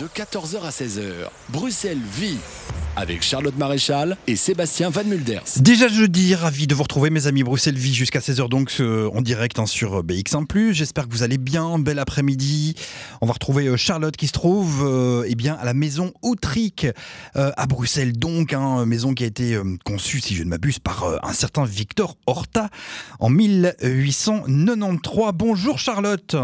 De 14h à 16h, Bruxelles vit avec Charlotte Maréchal et Sébastien Van Mulders. Déjà jeudi, ravi de vous retrouver mes amis Bruxelles Vie jusqu'à 16h donc euh, en direct hein, sur BX1+. J'espère que vous allez bien, bel après-midi. On va retrouver euh, Charlotte qui se trouve euh, eh bien, à la maison Autrique à Bruxelles donc, hein, maison qui a été conçue si je ne m'abuse par un certain Victor Horta en 1893. Bonjour Charlotte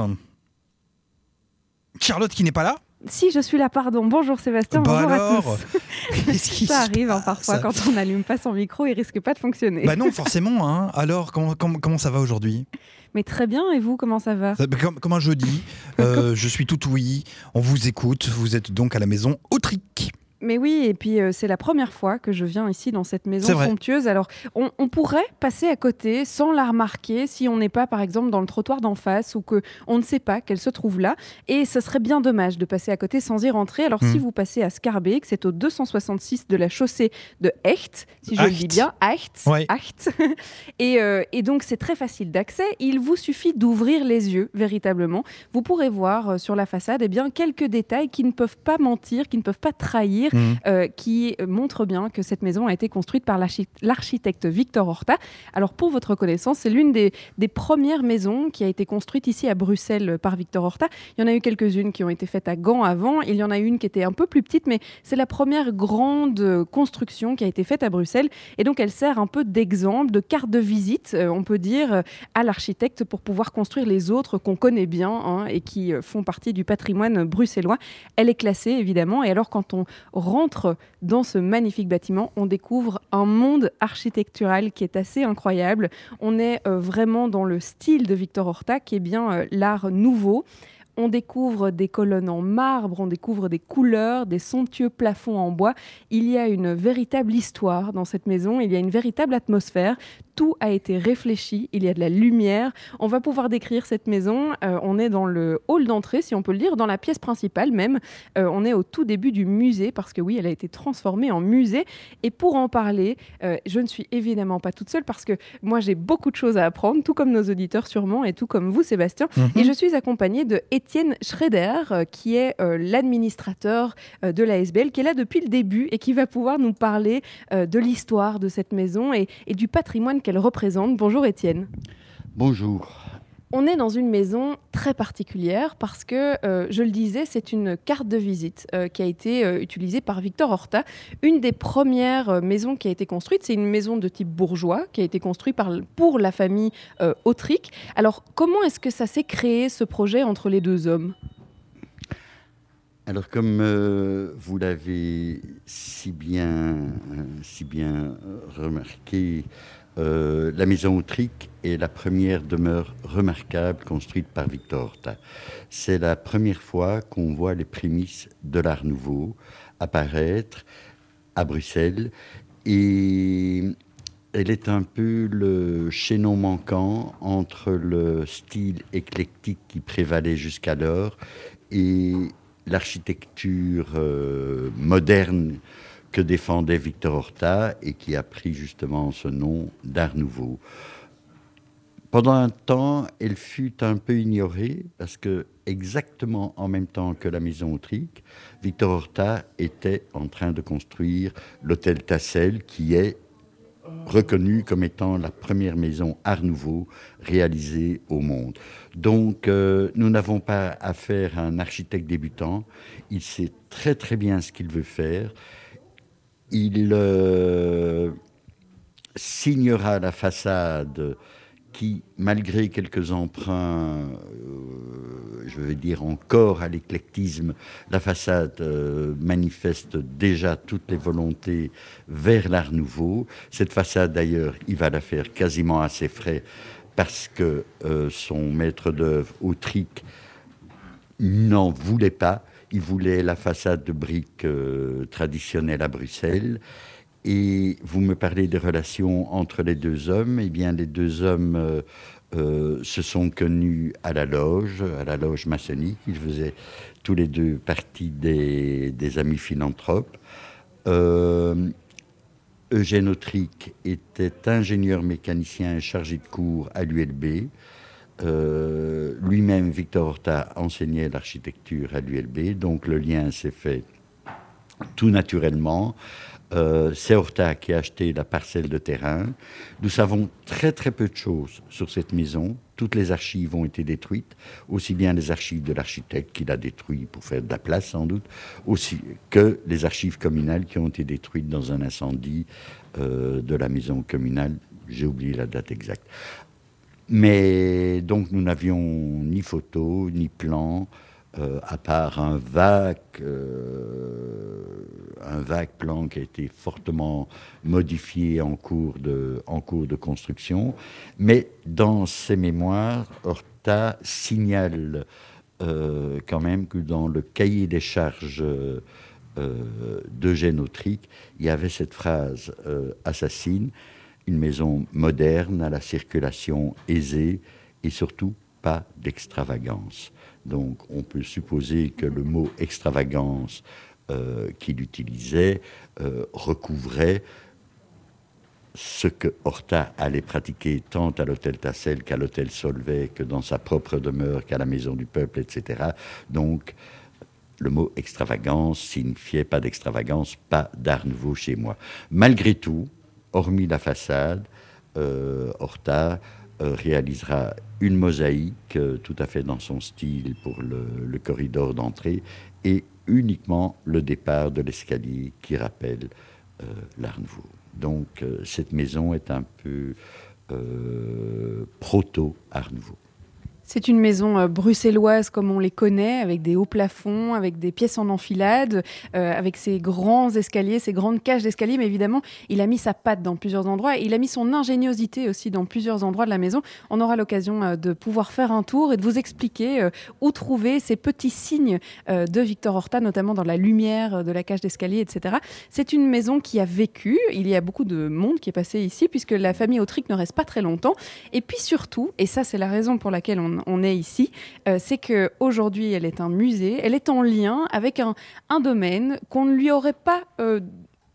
Charlotte qui n'est pas là si, je suis là, pardon. Bonjour Sébastien, bah bonjour alors, à tous. ça arrive hein, parfois, quand on n'allume pas son micro, il risque pas de fonctionner. Bah non, forcément. Hein. Alors, comment, comment, comment ça va aujourd'hui? Mais très bien, et vous, comment ça va? Comme, comme, un jeudi, euh, je suis tout oui, on vous écoute, vous êtes donc à la maison Autrique. Mais oui, et puis euh, c'est la première fois que je viens ici dans cette maison somptueuse. Alors, on, pourrait passer à côté sans la remarquer si on n'est pas, par exemple, dans le trottoir d'en face ou que on ne sait pas qu'elle se trouve là. Et ce serait bien dommage de passer à côté sans y rentrer. Alors, si hmm. vous passez à Scarbeck, c'est au 266 de la chaussée de Echt, si je le dis bien, Echt. Echt. et, euh, et, donc, c'est très facile d'accès. Il vous suffit d'ouvrir les yeux, véritablement. Vous pourrez voir euh, sur la façade eh bien, quelques détails qui ne peuvent pas mentir, qui ne peuvent pas trahir Mhm. Euh, qui montre bien que cette maison a été construite par l'architecte Victor Horta. Alors pour votre connaissance, c'est l'une des, premières maisons qui a été construite ici à Bruxelles par Victor Horta. Il y en a eu quelques-unes qui ont été faites à Gand avant. Il y en a une qui était un peu plus petite, mais c'est la première grande construction qui a été faite à Bruxelles. Et donc elle sert un peu d'exemple, de carte de visite, euh, on peut dire, à l'architecte pour pouvoir construire les autres qu'on connaît bien hein, et qui euh, font partie du patrimoine bruxellois. Elle est classée évidemment. Et alors quand on rentre dans ce magnifique bâtiment, on découvre un monde architectural qui est assez incroyable. On est euh, vraiment dans le style de Victor Horta, qui est bien euh, l'art nouveau. On découvre des colonnes en marbre, on découvre des couleurs, des somptueux plafonds en bois. Il y a une véritable histoire dans cette maison, il y a une véritable atmosphère tout a été réfléchi, il y a de la lumière. On va pouvoir décrire cette maison. Euh, on est dans le hall d'entrée, si on peut le dire, dans la pièce principale même. Euh, on est au tout début du musée, parce que oui, elle a été transformée en musée. Et pour en parler, euh, je ne suis évidemment pas toute seule, parce que moi, j'ai beaucoup de choses à apprendre, tout comme nos auditeurs sûrement, et tout comme vous, Sébastien. Mhm. Et je suis accompagnée de Étienne Schrader, qui est l'administrateur de la SBL, qui est là depuis le début et qui va pouvoir nous parler de l'histoire de cette maison et, et du patrimoine qu'elle représente. Bonjour Étienne. Bonjour. On est dans une maison très particulière parce que, euh, je le disais, c'est une carte de visite euh, qui a été euh, utilisée par Victor Horta. Une des premières maisons qui a été construite, c'est une maison de type bourgeois qui a été construite par, pour la famille Autrique. Alors, comment est-ce que ça s'est créé, ce projet, entre les deux hommes? Alors, comme vous l'avez si bien remarqué, euh, la maison Autrique est la première demeure remarquable construite par Victor Horta. C'est la première fois qu'on voit les prémices de l'Art Nouveau apparaître à Bruxelles et elle est un peu le chaînon manquant entre le style éclectique qui prévalait jusqu'alors et l'architecture euh, moderne que défendait Victor Horta et qui a pris justement ce nom d'Art Nouveau. Pendant un temps, elle fut un peu ignorée parce que exactement en même temps que la maison Autrique, Victor Horta était en train de construire l'hôtel Tassel qui est reconnu comme étant la première maison Art Nouveau réalisée au monde. Donc, euh, nous n'avons pas affaire à un architecte débutant. Il sait très très bien ce qu'il veut faire il euh, signera la façade qui, malgré quelques emprunts, euh, je vais dire encore à l'éclectisme, la façade euh, manifeste déjà toutes les volontés vers l'art nouveau. Cette façade, d'ailleurs, il va la faire quasiment à ses frais parce que son maître d'œuvre, Autric, n'en voulait pas. Il voulait la façade de briques euh, traditionnelle à Bruxelles. Et vous me parlez des relations entre les deux hommes. Eh bien, les deux hommes euh, euh, se sont connus à la loge, à la loge maçonnique. Ils faisaient tous les deux partie des, amis philanthropes. Eugène Autric était ingénieur mécanicien chargé de cours à l'ULB. Lui-même, Victor Horta, enseignait l'architecture à l'ULB, donc le lien s'est fait tout naturellement. Euh, c'est Horta qui a acheté la parcelle de terrain. Nous savons très très peu de choses sur cette maison. Toutes les archives ont été détruites, aussi bien les archives de l'architecte qui l'a détruit pour faire de la place sans doute, aussi que les archives communales qui ont été détruites dans un incendie euh, de la maison communale. J'ai oublié la date exacte. Mais donc nous n'avions ni photos, ni plans. Euh, à part un vague, euh, un vague plan qui a été fortement modifié en cours de, en cours de construction. Mais dans ses mémoires, Horta signale euh, quand même que dans le cahier des charges d'Eugène Autric, il y avait cette phrase assassine, une maison moderne à la circulation aisée et surtout pas d'extravagance. Donc on peut supposer que le mot extravagance euh, qu'il utilisait euh, recouvrait ce que Horta allait pratiquer tant à l'hôtel Tassel qu'à l'hôtel Solvay, que dans sa propre demeure, qu'à la maison du peuple, etc. Donc le mot extravagance signifiait pas d'extravagance, pas d'art nouveau chez moi. Malgré tout, hormis la façade, euh, Horta euh, réalisera une mosaïque euh, tout à fait dans son style pour le, corridor d'entrée et uniquement le départ de l'escalier qui rappelle l'Art Nouveau. Donc cette maison est un peu proto-Art. C'est une maison euh, bruxelloise comme on les connaît, avec des hauts plafonds, avec des pièces en enfilade, euh, avec ses grands escaliers, ses grandes cages d'escalier. Mais évidemment, il a mis sa patte dans plusieurs endroits. il a mis son ingéniosité aussi dans plusieurs endroits de la maison. On aura l'occasion euh, de pouvoir faire un tour et de vous expliquer où trouver ces petits signes de Victor Horta, notamment dans la lumière de la cage d'escalier, etc. C'est une maison qui a vécu. Il y a beaucoup de monde qui est passé ici, puisque la famille Autric ne reste pas très longtemps. Et puis surtout, et ça c'est la raison pour laquelle on on, est ici, euh, c'est qu'aujourd'hui, elle est un musée, elle est en lien avec un, domaine qu'on ne lui aurait pas euh,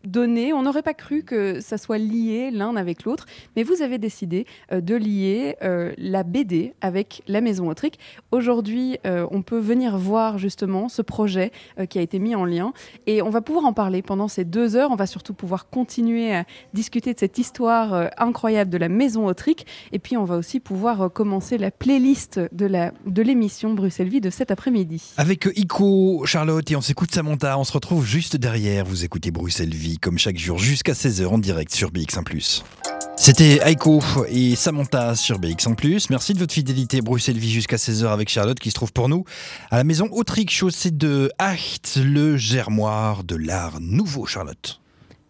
On n'aurait pas cru que ça soit lié l'un avec l'autre, mais vous avez décidé euh, de lier euh, la BD avec la Maison Autrique. Aujourd'hui, euh, on peut venir voir justement ce projet qui a été mis en lien et on va pouvoir en parler pendant ces deux heures. On va surtout pouvoir continuer à discuter de cette histoire incroyable de la Maison Autrique et puis on va aussi pouvoir commencer la playlist de de l'émission Bruxelles Vie de cet après-midi. Avec Ico, Charlotte et on s'écoute Samantha, on se retrouve juste derrière. Vous écoutez Bruxelles Vie comme chaque jour jusqu'à 16h en direct sur BX1+. C'était Aiko et Samantha sur BX1+. Merci de votre fidélité. Bruxelles Vie jusqu'à 16h avec Charlotte qui se trouve pour nous à la maison Autrique, chaussée de Acht, le germoire de l'art nouveau, Charlotte.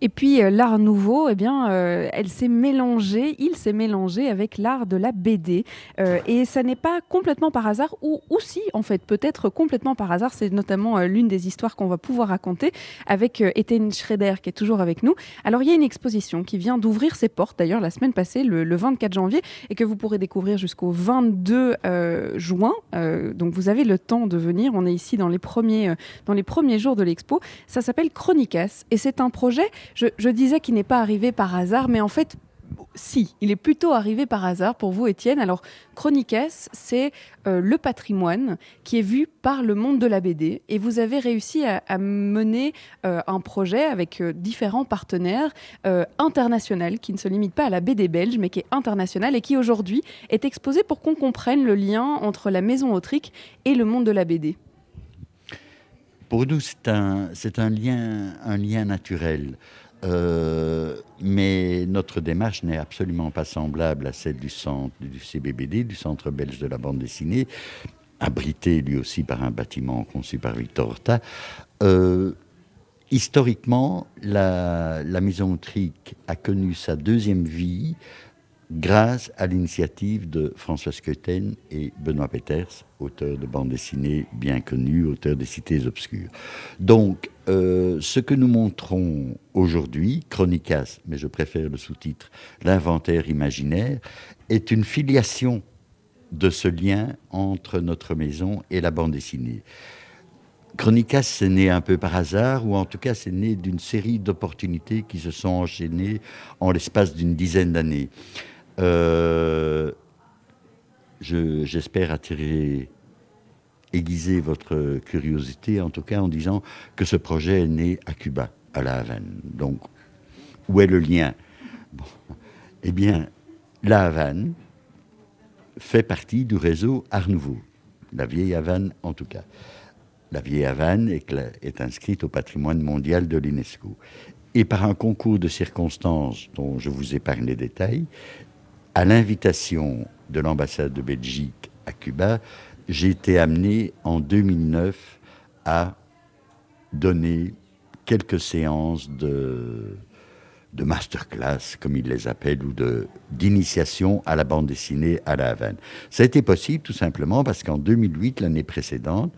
Et puis euh, l'art nouveau, eh bien, euh, elle s'est mélangée, il s'est mélangé avec l'art de la BD. Euh, et ça n'est pas complètement par hasard, ou aussi en fait, peut-être complètement par hasard. C'est notamment l'une des histoires qu'on va pouvoir raconter avec Étienne Schrader qui est toujours avec nous. Alors il y a une exposition qui vient d'ouvrir ses portes, d'ailleurs la semaine passée, le, 24 janvier, et que vous pourrez découvrir jusqu'au 22 juin. donc vous avez le temps de venir. On est ici dans les premiers, dans les premiers jours de l'expo. Ça s'appelle Chronicas, et c'est un projet je, disais qu'il n'est pas arrivé par hasard, mais en fait, si, il est plutôt arrivé par hasard pour vous, Étienne. Alors, Chroniques, c'est euh, le patrimoine qui est vu par le monde de la BD. Et vous avez réussi à, mener euh, un projet avec euh, différents partenaires internationaux qui ne se limitent pas à la BD belge, mais qui est international et qui aujourd'hui est exposé pour qu'on comprenne le lien entre la maison autrique et le monde de la BD. Pour nous, c'est un lien naturel. Euh, mais notre démarche n'est absolument pas semblable à celle du CBBD, du Centre belge de la bande dessinée, abrité lui aussi par un bâtiment conçu par Victor Horta. Euh, historiquement, la, la Maison Trique a connu sa deuxième vie grâce à l'initiative de François Skeuten et Benoît Peters, auteurs de bande dessinée bien connus, auteurs des Cités Obscures. Donc, euh, ce que nous montrons aujourd'hui, Chronicas, mais je préfère le sous-titre, l'inventaire imaginaire, est une filiation de ce lien entre notre maison et la bande dessinée. Chronicas, c'est né un peu par hasard, ou en tout cas, c'est né d'une série d'opportunités qui se sont enchaînées en l'espace d'une dizaine d'années. Euh, j'espère attirer, aiguiser votre curiosité, en tout cas en disant que ce projet est né à Cuba, à La Havane. Donc, où est le lien? Eh bien, La Havane fait partie du réseau Art Nouveau, la vieille Havane en tout cas. La vieille Havane est, est inscrite au patrimoine mondial de l'UNESCO. Et par un concours de circonstances dont je vous épargne les détails, à l'invitation de l'ambassade de Belgique à Cuba, j'ai été amené en 2009 à donner quelques séances de, de masterclass, comme ils les appellent, ou d'initiation à la bande dessinée à la Havane. Ça a été possible tout simplement parce qu'en 2008, l'année précédente,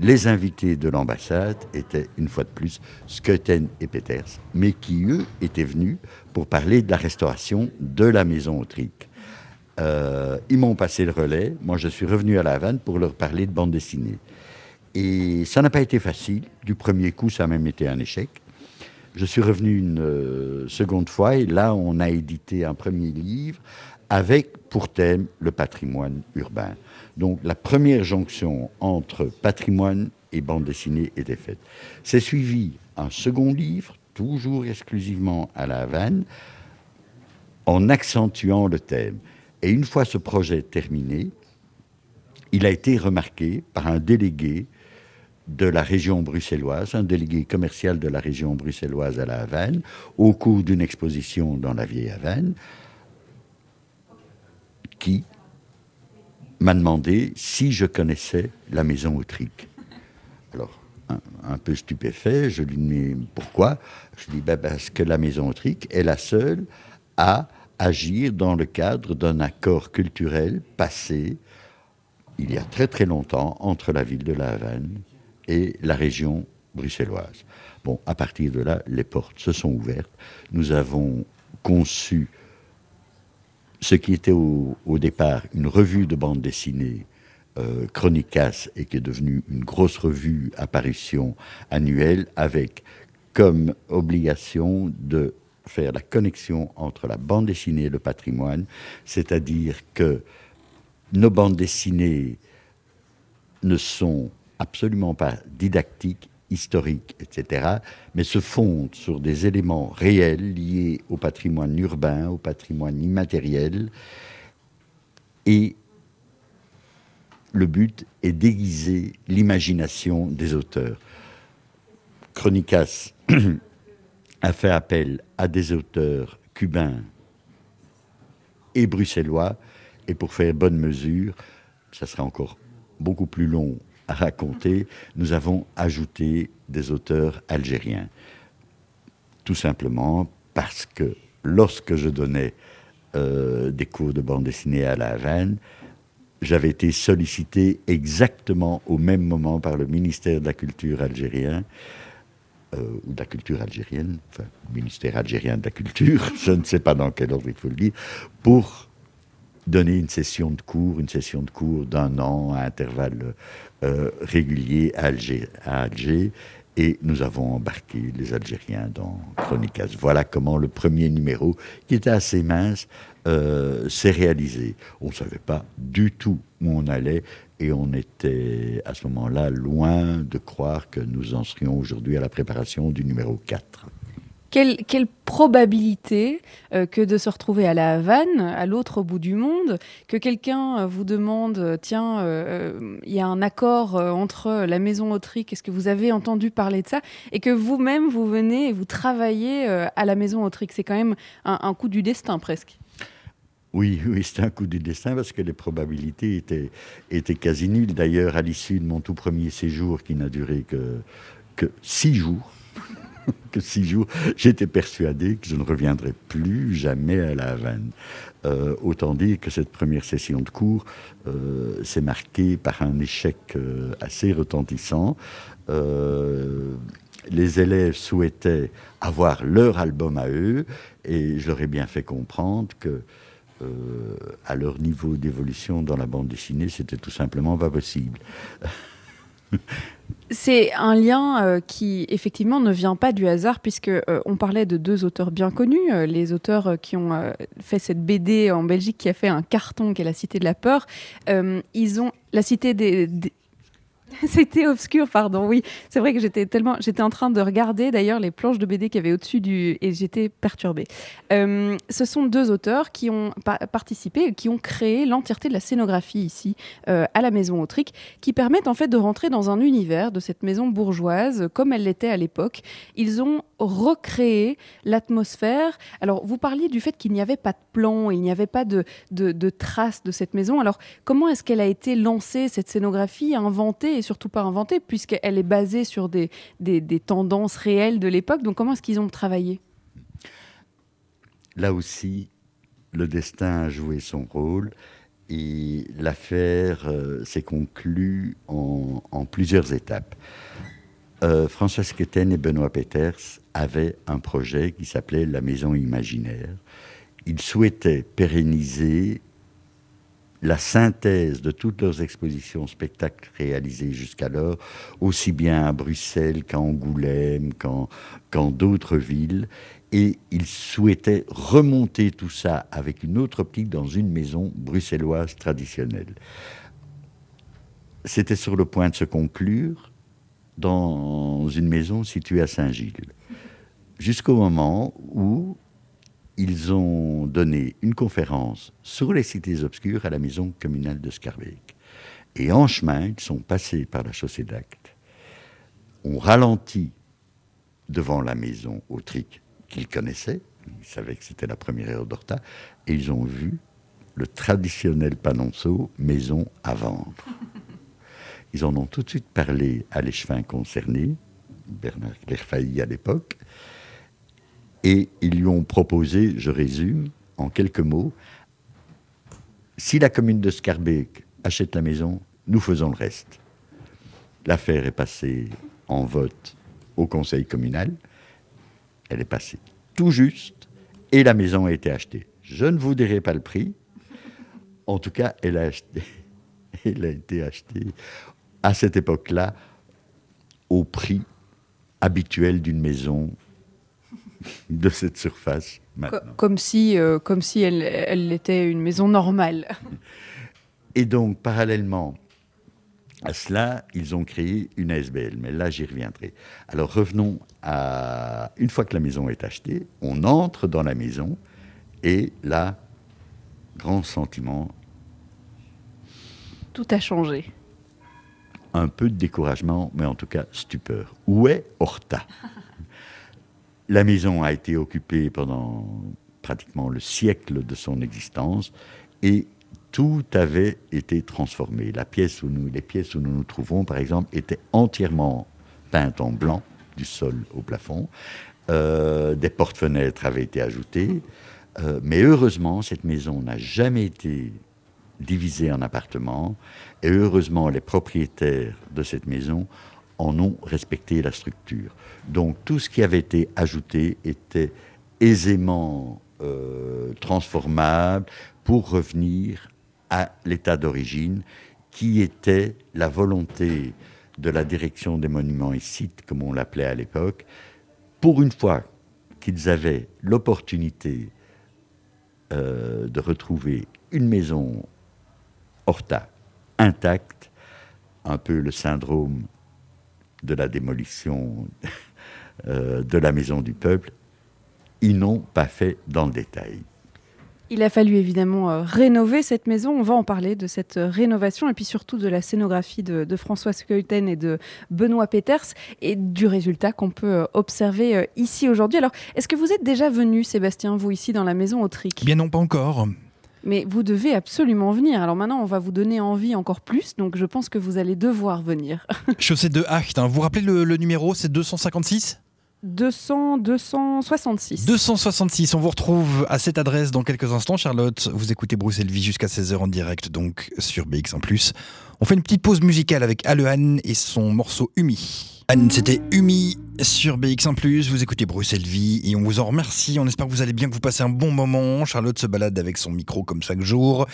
les invités de l'ambassade étaient une fois de plus Skuten et Peters, mais qui eux étaient venus pour parler de la restauration de la maison Autrique. Euh, ils m'ont passé le relais. Moi, je suis revenu à la Havane pour leur parler de bande dessinée. Et ça n'a pas été facile. Du premier coup, ça a même été un échec. Je suis revenu une euh, seconde fois et là, on a édité un premier livre avec pour thème le patrimoine urbain. Donc la première jonction entre patrimoine et bande dessinée était faite. C'est suivi un second livre, toujours exclusivement à la Havane, en accentuant le thème. Et une fois ce projet terminé, il a été remarqué par un délégué de la région bruxelloise, un délégué commercial de la région bruxelloise à la Havane, au cours d'une exposition dans la vieille Havane, qui m'a demandé si je connaissais la maison Autrique. Alors, un, peu stupéfait, je lui dis pourquoi? Je lui dis ben, parce que la maison Autrique est la seule à agir dans le cadre d'un accord culturel passé il y a très très longtemps entre la ville de La Havane et la région bruxelloise. Bon, à partir de là, les portes se sont ouvertes. Nous avons conçu ce qui était au, départ une revue de bande dessinée euh, Chronicas et qui est devenue une grosse revue apparition annuelle avec comme obligation de faire la connexion entre la bande dessinée et le patrimoine, c'est-à-dire que nos bandes dessinées ne sont absolument pas didactiques, historiques, etc., mais se fondent sur des éléments réels liés au patrimoine urbain, au patrimoine immatériel, et le but est d'aiguiser l'imagination des auteurs. Chronicas a fait appel à des auteurs cubains et bruxellois, et pour faire bonne mesure, ça sera encore beaucoup plus long à raconter, nous avons ajouté des auteurs algériens. Tout simplement parce que lorsque je donnais euh, des cours de bande dessinée à la Havane, j'avais été sollicité exactement au même moment par le ministère de la Culture algérien, euh, ou de la culture algérienne, enfin, ministère algérien de la culture, je ne sais pas dans quel ordre il faut le dire, pour donner une session de cours, une session de cours d'un an à intervalles euh, réguliers à Alger, et nous avons embarqué les Algériens dans Chronicas. Voilà comment le premier numéro, qui était assez mince, euh, s'est réalisé. On ne savait pas du tout où on allait et on était à ce moment-là loin de croire que nous en serions aujourd'hui à la préparation du numéro 4. Quelle, probabilité euh, que de se retrouver à la Havane, à l'autre bout du monde, que quelqu'un euh, vous demande, euh, tiens, il y a un accord entre la maison Autrique, est-ce que vous avez entendu parler de ça Et que vous-même, vous venez et vous travaillez à la maison Autrique. C'est quand même un, coup du destin presque. Oui, oui, c'était un coup du destin parce que les probabilités étaient, étaient quasi nulles. D'ailleurs, à l'issue de mon tout premier séjour, qui n'a duré que, que six jours, que six jours, j'étais persuadé que je ne reviendrais plus jamais à la Havane. Euh, autant dire que cette première session de cours euh, s'est marquée par un échec euh, assez retentissant. les élèves souhaitaient avoir leur album à eux et je leur ai bien fait comprendre que à leur niveau d'évolution dans la bande dessinée, c'était tout simplement pas possible. C'est un lien euh, qui effectivement ne vient pas du hasard puisque euh, on parlait de deux auteurs bien connus, euh, les auteurs qui ont fait cette BD en Belgique qui a fait un carton qui est La Cité de la peur. ils ont la Cité des, C'était obscur, pardon. Oui, c'est vrai que j'étais tellement, j'étais en train de regarder d'ailleurs les planches de BD qu'il y avait au-dessus du et j'étais perturbée. Euh, ce sont deux auteurs qui ont participé, qui ont créé l'entièreté de la scénographie ici euh, à la Maison Autrique, qui permettent en fait de rentrer dans un univers de cette maison bourgeoise comme elle l'était à l'époque. Ils ont recréé l'atmosphère. Alors, vous parliez du fait qu'il n'y avait pas de plan, il n'y avait pas de, de traces de cette maison. Alors, comment est-ce qu'elle a été lancée, cette scénographie, inventée surtout pas inventée, puisqu'elle est basée sur des, des, tendances réelles de l'époque. Donc comment est-ce qu'ils ont travaillé? Là aussi, le destin a joué son rôle et l'affaire euh, s'est conclue en, plusieurs étapes. Euh, François Squeten et Benoît Peters avaient un projet qui s'appelait La Maison Imaginaire. Ils souhaitaient pérenniser la synthèse de toutes leurs expositions spectacles réalisées jusqu'alors, aussi bien à Bruxelles qu'à Angoulême, qu'en d'autres villes. Et ils souhaitaient remonter tout ça avec une autre optique dans une maison bruxelloise traditionnelle. C'était sur le point de se conclure dans une maison située à Saint-Gilles. Jusqu'au moment où ils ont donné une conférence sur les cités obscures à la maison communale de Scarbeck. Et en chemin, ils sont passés par la chaussée d'Acte, ont ralenti devant la maison Autrique qu'ils connaissaient, ils savaient que c'était la première heure d'Horta, et ils ont vu le traditionnel panonceau maison à vendre. Ils en ont tout de suite parlé à l'échevin concerné, Bernard Clairfailly à l'époque, et ils lui ont proposé, je résume en quelques mots, si la commune de Scarbeck achète la maison, nous faisons le reste. L'affaire est passée en vote au conseil communal. Elle est passée tout juste et la maison a été achetée. Je ne vous dirai pas le prix. En tout cas, elle a, elle a été achetée à cette époque-là au prix habituel d'une maison de cette surface Comme si, euh, comme si elle, elle était une maison normale. Et donc, parallèlement à cela, ils ont créé une ASBL, mais là j'y reviendrai. Alors revenons à... Une fois que la maison est achetée, on entre dans la maison et là, grand sentiment. Tout a changé. Un peu de découragement, mais en tout cas stupeur. Où est Horta? la maison a été occupée pendant pratiquement le siècle de son existence et tout avait été transformé. La pièce où nous, les pièces où nous nous trouvons, par exemple, étaient entièrement peintes en blanc, du sol au plafond. Euh, des portes-fenêtres avaient été ajoutées. Euh, mais heureusement, cette maison n'a jamais été divisée en appartements. Et heureusement, les propriétaires de cette maison en ont respecté la structure. Donc tout ce qui avait été ajouté était aisément euh, transformable pour revenir à l'état d'origine qui était la volonté de la direction des monuments et sites, comme on l'appelait à l'époque, pour une fois qu'ils avaient l'opportunité euh, de retrouver une maison Horta intacte, un peu le syndrome de la démolition euh, de la maison du peuple, ils n'ont pas fait dans le détail. Il a fallu évidemment euh, rénover cette maison. On va en parler de cette euh, rénovation et puis surtout de la scénographie de, François Skeuten et de Benoît Peters et du résultat qu'on peut observer ici aujourd'hui. Alors, est-ce que vous êtes déjà venu, Sébastien, vous ici dans la maison Autrique? Bien non, pas encore. Mais vous devez absolument venir. Alors maintenant, on va vous donner envie encore plus, donc je pense que vous allez devoir venir. Chaussée de Hacht, hein. vous vous rappelez le, numéro, c'est 256 200, 266. 266, on vous retrouve à cette adresse dans quelques instants, Charlotte. Vous écoutez Bruxelles Vie jusqu'à 16h en direct, donc sur BX1+. On fait une petite pause musicale avec Alehan et son morceau Umi. Anne, c'était Umi sur BX1+, vous écoutez Bruxelles Vie et on vous en remercie. On espère que vous allez bien, que vous passez un bon moment. Charlotte se balade avec son micro comme chaque jour.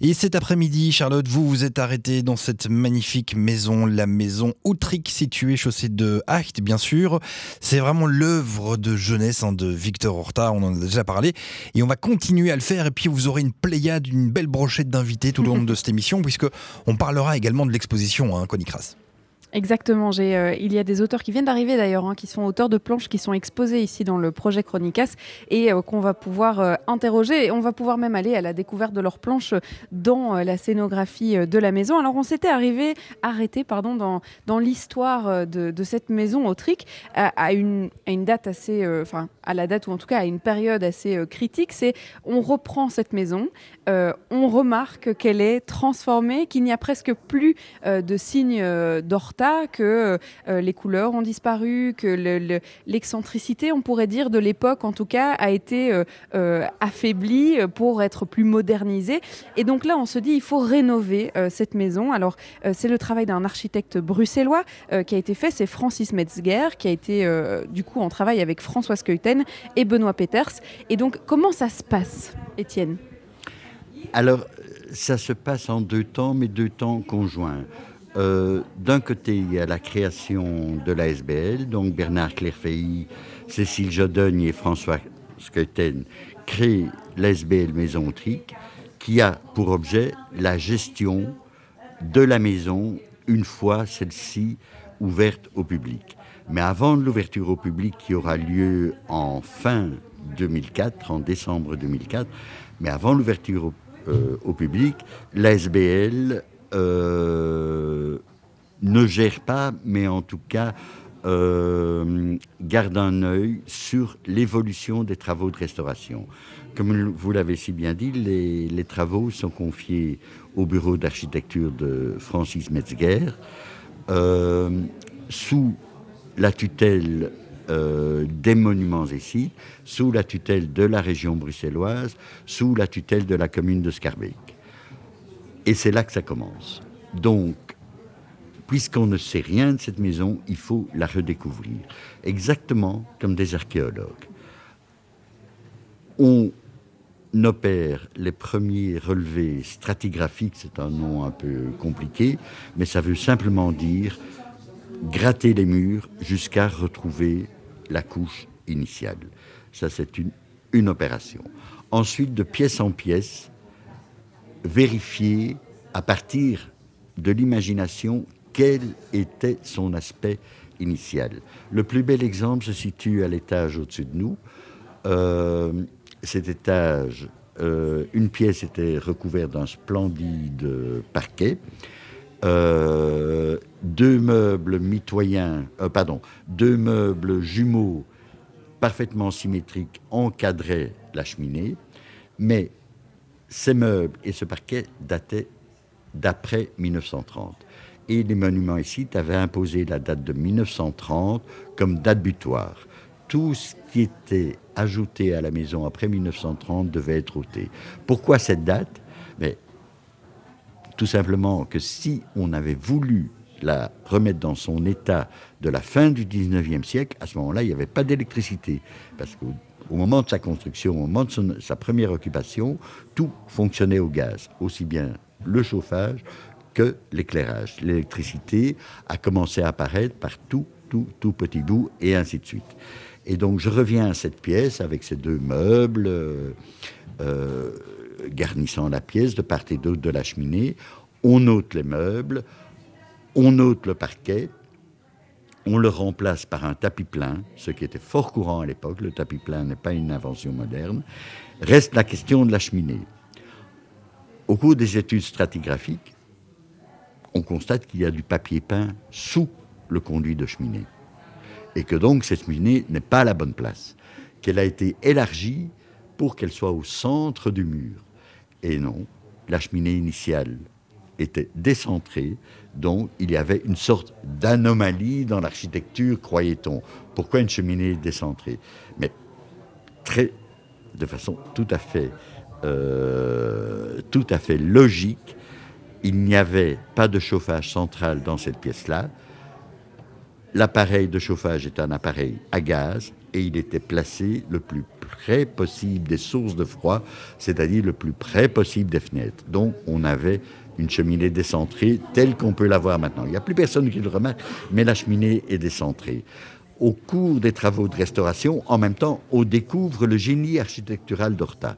Et cet après-midi, Charlotte, vous vous êtes arrêtée dans cette magnifique maison, la maison Outric, située chaussée de Hacht, bien sûr. C'est vraiment l'œuvre de jeunesse hein, de Victor Horta, on en a déjà parlé. Et on va continuer à le faire. Et puis vous aurez une pléiade, une belle brochette d'invités tout au long de cette émission, puisque on parlera également de l'exposition, hein, Connie Exactement. Euh, il y a des auteurs qui viennent d'arriver d'ailleurs, hein, qui sont auteurs de planches qui sont exposés ici dans le projet Chronicas et euh, qu'on va pouvoir euh, interroger. Et on va pouvoir même aller à la découverte de leurs planches dans la scénographie de la maison. Alors on s'était arrêté pardon, dans, l'histoire de, cette maison à, une, à une date assez, enfin à la date ou en tout cas à une période assez critique. C'est on reprend cette maison, on remarque qu'elle est transformée, qu'il n'y a presque plus de signes que euh, les couleurs ont disparu, que l'excentricité, on pourrait dire, de l'époque, en tout cas, a été euh, euh, affaiblie pour être plus modernisée. Et donc là, on se dit, il faut rénover cette maison. Alors, c'est le travail d'un architecte bruxellois qui a été fait, c'est Francis Metzger, qui a été du coup en travail avec François Keuten et Benoît Peters. Et donc, comment ça se passe, Étienne? Alors, ça se passe en deux temps, mais deux temps conjoints. Euh, d'un côté, il y a la création de l'ASBL, donc Bernard Clairfeilly, Cécile Jodogne et François Skeuten créent l'ASBL Maison Trique, qui a pour objet la gestion de la maison une fois celle-ci ouverte au public. Mais avant l'ouverture au public qui aura lieu en fin 2004, en décembre 2004, mais avant l'ouverture au, euh, au public, l'ASBL ne gère pas, mais en tout cas euh, garde un œil sur l'évolution des travaux de restauration. Comme vous l'avez si bien dit, les, travaux sont confiés au bureau d'architecture de Francis Metzger, euh, sous la tutelle des monuments sites, sous la tutelle de la région bruxelloise, sous la tutelle de la commune de Scarbeck. Et c'est là que ça commence. Donc, puisqu'on ne sait rien de cette maison, il faut la redécouvrir. Exactement comme des archéologues. On opère les premiers relevés stratigraphiques, c'est un nom un peu compliqué, mais ça veut simplement dire gratter les murs jusqu'à retrouver la couche initiale. Ça, c'est une, une opération. Ensuite, de pièce en pièce, vérifier à partir de l'imagination quel était son aspect initial. Le plus bel exemple se situe à l'étage au-dessus de nous. Euh, cet étage, euh, une pièce était recouverte d'un splendide parquet. Euh, deux meubles mitoyens, pardon, deux meubles jumeaux parfaitement symétriques encadraient la cheminée, mais ces meubles et ce parquet dataient d'après 1930. Et les monuments sites avaient imposé la date de 1930 comme date butoir. Tout ce qui était ajouté à la maison après 1930 devait être ôté. Pourquoi cette date? Mais tout simplement que si on avait voulu la remettre dans son état de la fin du 19e siècle, à ce moment-là, il n'y avait pas d'électricité. Parce que au moment de sa construction, au moment de sa première occupation, tout fonctionnait au gaz, aussi bien le chauffage que l'éclairage. L'électricité a commencé à apparaître par tout, tout, tout petit bout, et ainsi de suite. Et donc je reviens à cette pièce avec ces deux meubles, euh, euh, garnissant la pièce de part et d'autre de la cheminée. On ôte les meubles, on ôte le parquet, on le remplace par un tapis plein, ce qui était fort courant à l'époque. Le tapis plein n'est pas une invention moderne. Reste la question de la cheminée. Au cours des études stratigraphiques, on constate qu'il y a du papier peint sous le conduit de cheminée. Et que donc cette cheminée n'est pas à la bonne place. Qu'elle a été élargie pour qu'elle soit au centre du mur. Et non, la cheminée initiale était décentrée, donc il y avait une sorte d'anomalie dans l'architecture, croyait-on. Pourquoi une cheminée décentrée? Mais très, de façon tout à fait, euh, tout à fait logique, il n'y avait pas de chauffage central dans cette pièce-là. L'appareil de chauffage est un appareil à gaz et il était placé le plus près possible des sources de froid, c'est-à-dire le plus près possible des fenêtres. Donc on avait une cheminée décentrée telle qu'on peut la voir maintenant. Il n'y a plus personne qui le remarque, mais la cheminée est décentrée. Au cours des travaux de restauration, en même temps, on découvre le génie architectural d'Horta.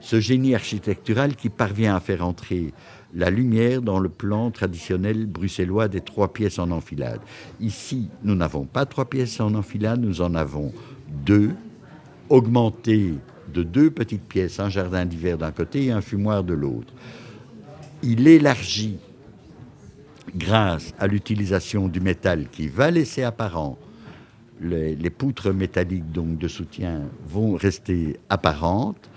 Ce génie architectural qui parvient à faire entrer la lumière dans le plan traditionnel bruxellois des trois pièces en enfilade. Ici, nous n'avons pas trois pièces en enfilade, nous en avons deux, augmentées de deux petites pièces, un jardin d'hiver d'un côté et un fumoir de l'autre. Il élargit, grâce à l'utilisation du métal qui va laisser apparent les, poutres métalliques de soutien vont rester apparentes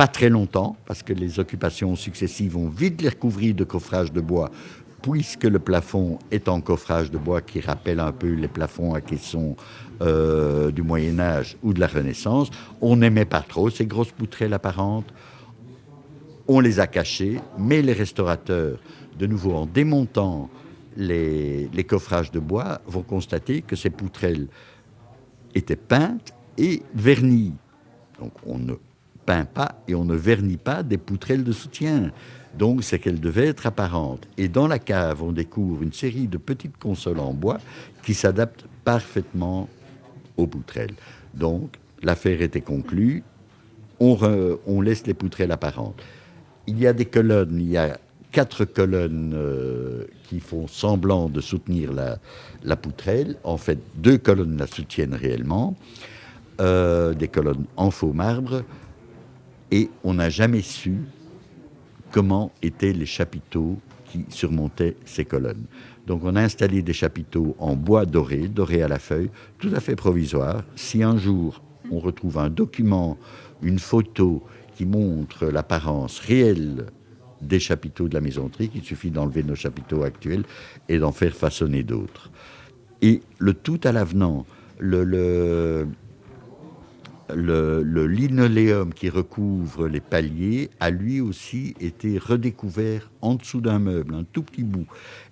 pas très longtemps, parce que les occupations successives vont vite les recouvrir de coffrage de bois, puisque le plafond est en coffrage de bois qui rappelle un peu les plafonds à caisson euh, du Moyen Âge ou de la Renaissance. On n'aimait pas trop ces grosses poutrelles apparentes. On les a cachées, mais les restaurateurs, de nouveau en démontant les, coffrages de bois, vont constater que ces poutrelles étaient peintes et vernies. Donc on ne peint pas et on ne vernit pas des poutrelles de soutien. Donc c'est qu'elles devaient être apparentes. Et dans la cave, on découvre une série de petites consoles en bois qui s'adaptent parfaitement aux poutrelles. Donc l'affaire était conclue. On, on, laisse les poutrelles apparentes. Il y a des colonnes, il y a quatre colonnes euh, qui font semblant de soutenir la, poutrelle. En fait, deux colonnes la soutiennent réellement. Euh, des colonnes en faux marbre et on n'a jamais su comment étaient les chapiteaux qui surmontaient ces colonnes. Donc on a installé des chapiteaux en bois doré, doré à la feuille, tout à fait provisoire. Si un jour on retrouve un document, une photo qui montre l'apparence réelle des chapiteaux de la maisonnerie, il suffit d'enlever nos chapiteaux actuels et d'en faire façonner d'autres. Et le tout à l'avenant, le, le, le, linoléum qui recouvre les paliers a lui aussi été redécouvert en dessous d'un meuble, un tout petit bout.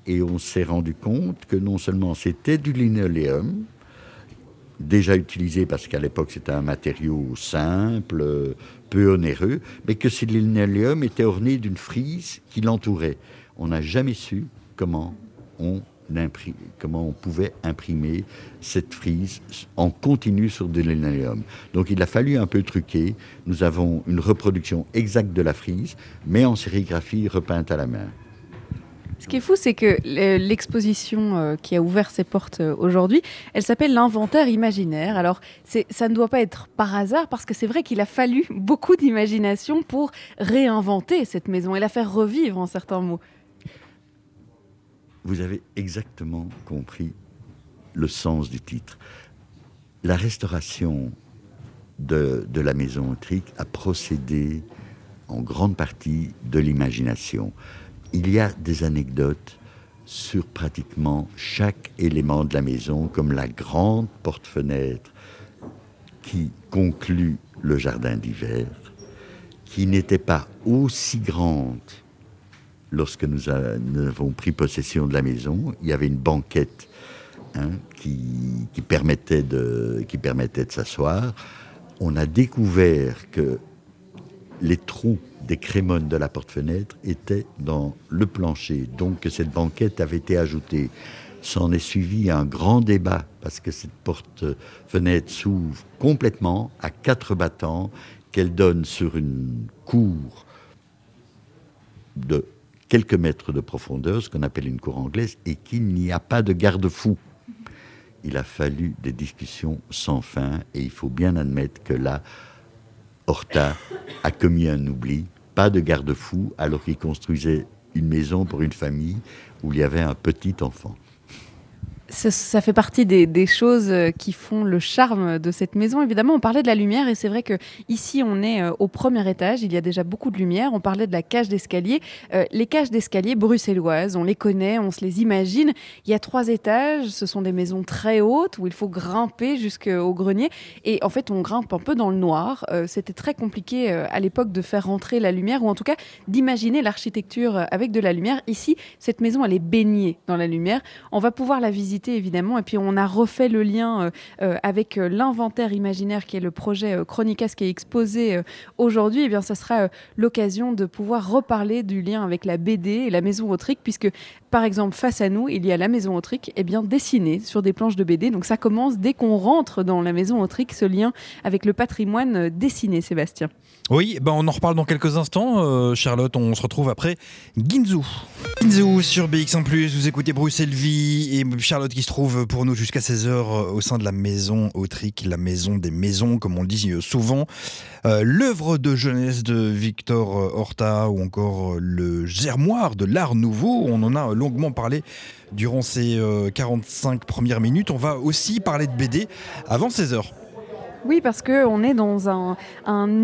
Et on s'est rendu compte que non seulement c'était du linoléum, déjà utilisé parce qu'à l'époque c'était un matériau simple, peu onéreux, mais que ce linoléum était orné d'une frise qui l'entourait. On n'a jamais su comment on comment on pouvait imprimer cette frise en continu sur de linoléum. Donc il a fallu un peu truquer. Nous avons une reproduction exacte de la frise, mais en sérigraphie repeinte à la main. Ce qui est fou, c'est que l'exposition euh, qui a ouvert ses portes euh, aujourd'hui, elle s'appelle l'inventaire imaginaire. Alors, ça ne doit pas être par hasard, parce que c'est vrai qu'il a fallu beaucoup d'imagination pour réinventer cette maison et la faire revivre en certains mots vous avez exactement compris le sens du titre. La restauration de, la maison Autrique a procédé en grande partie de l'imagination. Il y a des anecdotes sur pratiquement chaque élément de la maison, comme la grande porte-fenêtre qui conclut le jardin d'hiver, qui n'était pas aussi grande lorsque nous, avons pris possession de la maison, il y avait une banquette hein, qui, permettait de, qui permettait de s'asseoir. On a découvert que les trous des crémones de la porte-fenêtre étaient dans le plancher, donc que cette banquette avait été ajoutée. S'en est suivi un grand débat parce que cette porte-fenêtre s'ouvre complètement à quatre battants, qu'elle donne sur une cour de quelques mètres de profondeur, ce qu'on appelle une cour anglaise, et qu'il n'y a pas de garde-fou. Il a fallu des discussions sans fin, et il faut bien admettre que là, Horta a commis un oubli, pas de garde-fou, alors qu'il construisait une maison pour une famille où il y avait un petit enfant ça, fait partie des, choses euh, qui font le charme de cette maison. Évidemment, on parlait de la lumière et c'est vrai que ici on est euh, au premier étage. Il y a déjà beaucoup de lumière. On parlait de la cage d'escalier. Euh, les cages d'escalier bruxelloises, on les connaît, on se les imagine. Il y a trois étages. Ce sont des maisons très hautes où il faut grimper jusqu'au grenier. Et en fait, on grimpe un peu dans le noir. C'était très compliqué à l'époque de faire rentrer la lumière ou en tout cas d'imaginer l'architecture avec de la lumière. Ici, cette maison, elle est baignée dans la lumière. On va pouvoir la visiter évidemment. Et puis on a refait le lien avec l'inventaire imaginaire qui est le projet Chronicas qui est exposé aujourd'hui. Et eh bien, ça sera l'occasion de pouvoir reparler du lien avec la BD et la maison Autrique, puisque par exemple face à nous, il y a la maison Autrique, et eh bien dessinée sur des planches de BD. Donc ça commence dès qu'on rentre dans la maison Autrique, ce lien avec le patrimoine dessiné, Sébastien. Oui, ben on en reparle dans quelques instants. Euh, Charlotte, on se retrouve après Ginzu. Ginzu sur BX1+, vous écoutez Bruxelles Vie et Charlotte qui se trouve pour nous jusqu'à 16h euh, au sein de la maison Autrique, la maison des maisons, comme on le dit souvent. Euh, l'œuvre de jeunesse de Victor Horta ou encore le germoire de l'art nouveau, on en a longuement parlé durant ces 45 premières minutes. On va aussi parler de BD avant 16h. Oui, parce qu'on est dans un,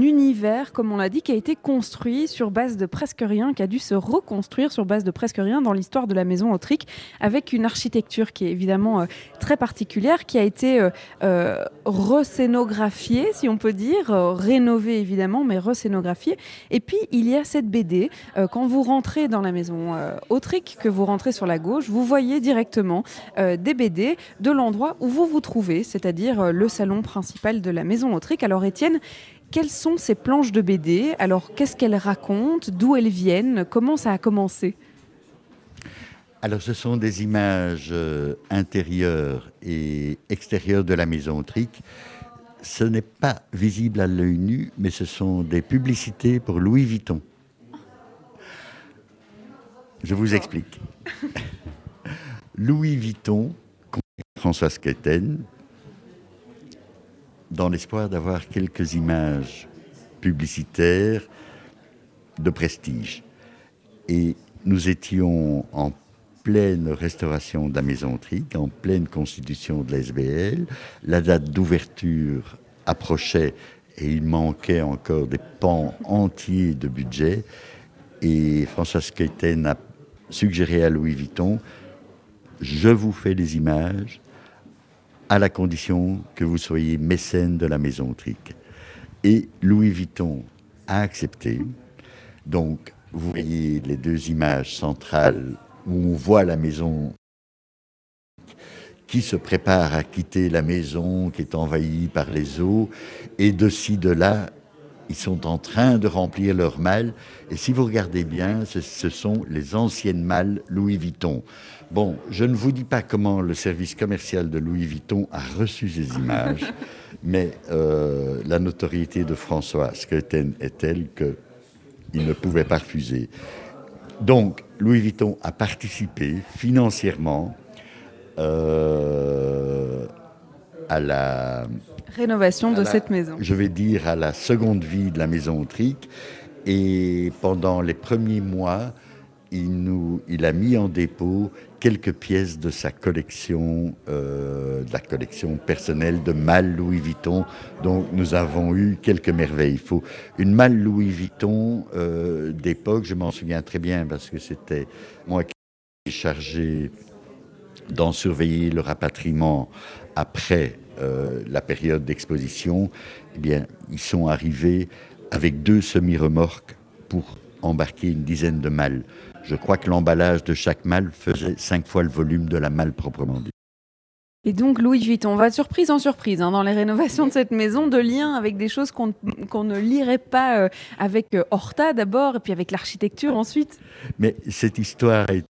univers, comme on l'a dit, qui a été construit sur base de presque rien, qui a dû se reconstruire sur base de presque rien dans l'histoire de la maison Autrique, avec une architecture qui est évidemment euh, très particulière, qui a été euh, euh recénographiée, si on peut dire, euh, rénovée évidemment, mais recénographiée. Et puis, il y a cette BD. quand vous rentrez dans la maison Autrique, que vous rentrez sur la gauche, vous voyez directement des BD de l'endroit où vous vous trouvez, c'est-à-dire le salon principal de la maison Autrique. Alors Étienne, quelles sont ces planches de BD Alors qu'est-ce qu'elles racontent? D'où elles viennent? Comment ça a commencé? Alors, ce sont des images euh, intérieures et extérieures de la maison Autrique. Ce n'est pas visible à l'œil nu, mais ce sont des publicités pour Louis Vuitton. Je vous explique. Louis Vuitton, François Sketten, dans l'espoir d'avoir quelques images publicitaires de prestige. Et nous étions en pleine restauration de la maison Trique, en pleine constitution de l'SBL. La date d'ouverture approchait et il manquait encore des pans entiers de budget. Et François Skeuten a suggéré à Louis Vuitton, je vous fais les images, à la condition que vous soyez mécène de la maison Tric. Et Louis Vuitton a accepté. Donc, vous voyez les deux images centrales où on voit la maison qui se prépare à quitter la maison qui est envahie par les eaux, et de ci, de là, ils sont en train de remplir leurs malles. Et si vous regardez bien, ce sont les anciennes malles Louis Vuitton. Bon, je ne vous dis pas comment le service commercial de Louis Vuitton a reçu ces images, mais euh, la notoriété de François Sketen est telle qu'il ne pouvait pas refuser. Donc, Louis Vuitton a participé financièrement euh, à la rénovation de cette maison. Je vais dire à la seconde vie de la maison Autrique. Et pendant les premiers mois, il, a mis en dépôt quelques pièces de sa collection, euh, de la collection personnelle de malles Louis Vuitton. Donc nous avons eu quelques merveilles. Il faut une malle Louis Vuitton euh, d'époque, je m'en souviens très bien parce que c'était moi qui étais chargé d'en surveiller le rapatriement après euh, la période d'exposition. Eh bien, ils sont arrivés avec deux semi-remorques pour embarquer une dizaine de malles. Je crois que l'emballage de chaque malle faisait cinq fois le volume de la malle proprement dit. Et donc Louis Vuitton va surprise en surprise hein, dans les rénovations de cette maison, de liens avec des choses qu'on ne lirait pas euh, avec euh, Horta d'abord, et puis avec l'architecture ensuite. Mais cette histoire est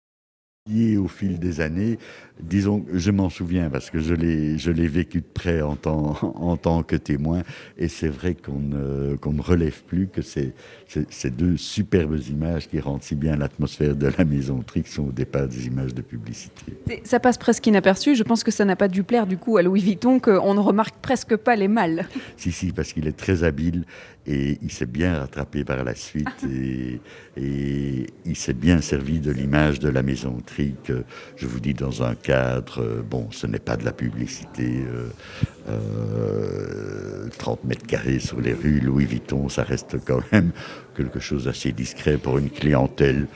au fil des années. Disons, je m'en souviens parce que je l'ai, je l'ai vécu de près en tant, en tant que témoin. Et c'est vrai qu'on ne, qu'on ne relève plus que ces, ces, deux superbes images qui rendent si bien l'atmosphère de la maison Trix sont au départ des images de publicité. Ça passe presque inaperçu. Je pense que ça n'a pas dû plaire du coup à Louis Vuitton qu'on ne remarque presque pas les mâles. Si, si, parce qu'il est très habile et il s'est bien rattrapé par la suite et, et il s'est bien servi de l'image de la maison Tric. Je vous dis dans un cadre, bon, ce n'est pas de la publicité, euh, 30 euh, mètres carrés sur les rues Louis Vuitton, ça reste quand même quelque chose d'assez discret pour une clientèle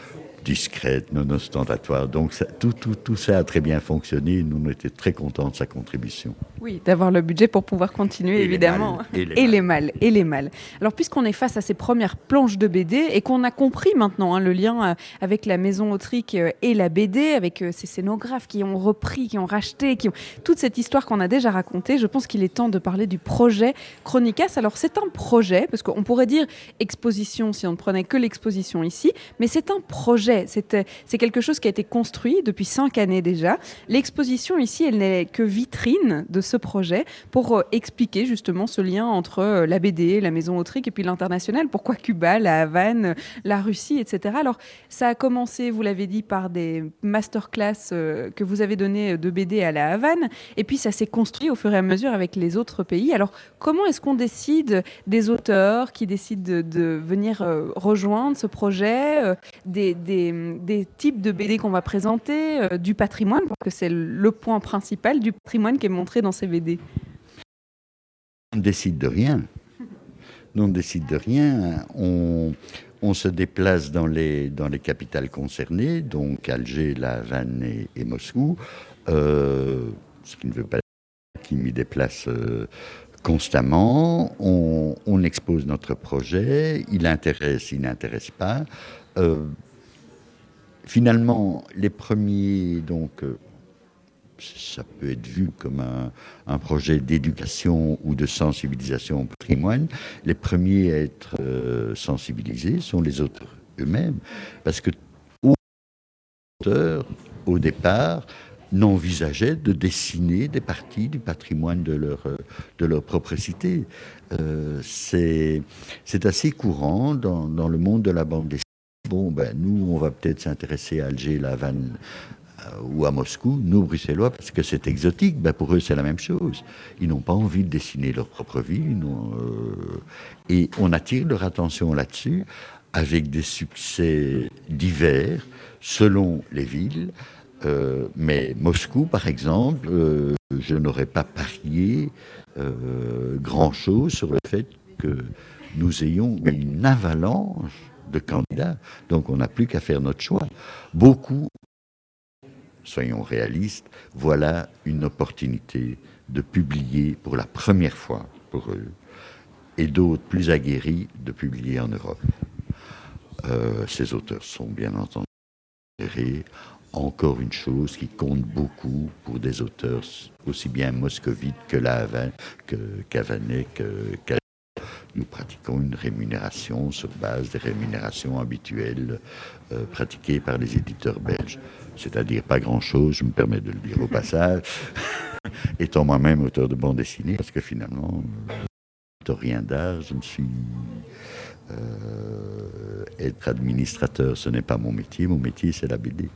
discrète, non ostentatoire. Donc tout, tout, tout ça a très bien fonctionné. Nous, on était très contents de sa contribution. Oui, d'avoir le budget pour pouvoir continuer, évidemment. et, les, mâles. Et les mâles. Alors, puisqu'on est face à ces premières planches de BD et qu'on a compris maintenant hein, le lien euh, avec la maison autrique euh, et la BD, avec euh, ces scénographes qui ont repris, qui ont racheté, qui ont toute cette histoire qu'on a déjà racontée, je pense qu'il est temps de parler du projet Chronicas. Alors, c'est un projet, parce qu'on pourrait dire exposition si on ne prenait que l'exposition ici, mais c'est un projet. C'est quelque chose qui a été construit depuis cinq années déjà. L'exposition ici, elle n'est que vitrine de ce projet pour euh, expliquer justement ce lien entre euh, la BD, la maison autrique et puis l'international. Pourquoi Cuba, la Havane, la Russie, etc. Alors, ça a commencé, vous l'avez dit, par des masterclass euh, que vous avez donné de BD à la Havane. Et puis, ça s'est construit au fur et à mesure avec les autres pays. Alors, comment est-ce qu'on décide des auteurs qui décident de, venir rejoindre ce projet, types de BD qu'on va présenter, du patrimoine, parce que c'est le point principal du patrimoine qui est montré dans ces on ne décide de rien. on décide de rien. On, se déplace dans les, capitales concernées, donc Alger, La Havane et, Moscou, euh, ce qui ne veut pas dire qu'il m'y déplace euh, constamment. On, expose notre projet, il intéresse, il n'intéresse pas. Euh, finalement, les premiers donc, ça peut être vu comme un, projet d'éducation ou de sensibilisation au patrimoine. Les premiers à être euh, sensibilisés sont les auteurs eux-mêmes, parce que auteurs, au départ, n'envisageaient de dessiner des parties du patrimoine de leur, euh, de leur propre cité. Euh, c'est assez courant dans, dans, le monde de la bande dessinée. Bon, ben, nous, on va peut-être s'intéresser à Alger, La Havane, euh, ou à Moscou, nous, Bruxellois, parce que c'est exotique, ben pour eux, c'est la même chose. Ils n'ont pas envie de dessiner leur propre vie. Euh, et on attire leur attention là-dessus avec des succès divers selon les villes. Euh, mais Moscou, par exemple, je n'aurais pas parié grand-chose sur le fait que nous ayons une avalanche de candidats. Donc on n'a plus qu'à faire notre choix. Beaucoup soyons réalistes, voilà une opportunité de publier pour la première fois pour eux, et d'autres plus aguerris de publier en Europe. Euh, ces auteurs sont bien entendu encore une chose qui compte beaucoup pour des auteurs aussi bien moscovites que Lavan, que Cavanet, que, nous pratiquons une rémunération sur base des rémunérations habituelles euh, pratiquées par les éditeurs belges. C'est-à-dire pas grand-chose, je me permets de le dire au passage, étant moi-même auteur de bande dessinée, parce que finalement, rien d'art, je me suis... Euh, être administrateur, ce n'est pas mon métier, mon métier c'est la BD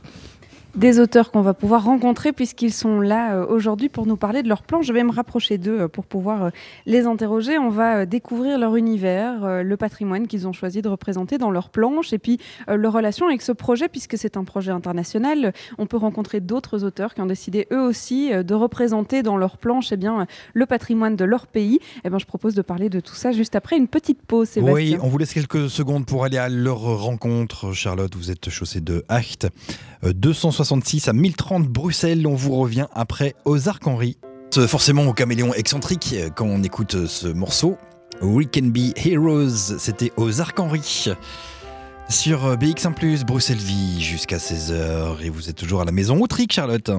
des auteurs qu'on va pouvoir rencontrer puisqu'ils sont là euh, aujourd'hui pour nous parler de leur plan. Je vais me rapprocher d'eux euh, pour pouvoir euh, les interroger. On va découvrir leur univers, le patrimoine qu'ils ont choisi de représenter dans leur planche et puis leur relation avec ce projet puisque c'est un projet international. On peut rencontrer d'autres auteurs qui ont décidé eux aussi de représenter dans leur planche eh bien, le patrimoine de leur pays. Eh ben, je propose de parler de tout ça juste après une petite pause. Sébastien. Oui, on vous laisse quelques secondes pour aller à leur rencontre. Charlotte, vous êtes chaussée de Hacht. 266 à 1030 Bruxelles. On vous revient après aux Arcs-Henri. Forcément au caméléon excentrique quand on écoute ce morceau. We Can Be Heroes, c'était aux Arcs-Henri. Sur BX1+, Bruxelles Vie, jusqu'à 16h. Et vous êtes toujours à la maison Autrique, Charlotte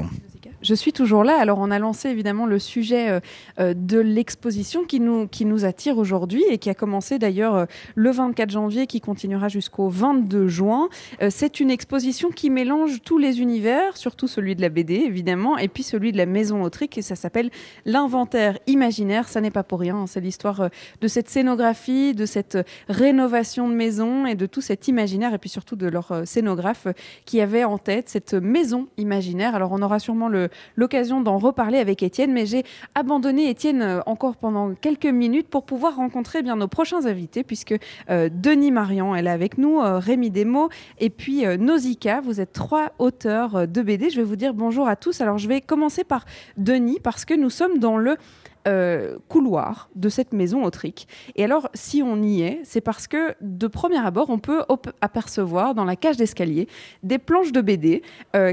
je suis toujours là. Alors, on a lancé évidemment le sujet euh, euh, de l'exposition qui nous, attire aujourd'hui et qui a commencé d'ailleurs euh, le 24 janvier, qui continuera jusqu'au 22 juin. c'est une exposition qui mélange tous les univers, surtout celui de la BD évidemment, et puis celui de la maison autrique. Et ça s'appelle l'inventaire imaginaire. Ça n'est pas pour rien. Hein. C'est l'histoire de cette scénographie, de cette rénovation de maison et de tout cet imaginaire, et puis surtout de leur scénographe qui avait en tête cette maison imaginaire. Alors, on aura sûrement le l'occasion d'en reparler avec Étienne, mais j'ai abandonné Étienne euh, encore pendant quelques minutes pour pouvoir rencontrer bien nos prochains invités, puisque euh, Denis Marian est avec nous, euh, Rémi Demo et puis Nausicaa. Vous êtes trois auteurs de BD. Je vais vous dire bonjour à tous. Alors je vais commencer par Denis, parce que nous sommes dans le couloir de cette maison autrique. Et alors, si on y est, c'est parce que de premier abord, on peut apercevoir dans la cage d'escalier des planches de BD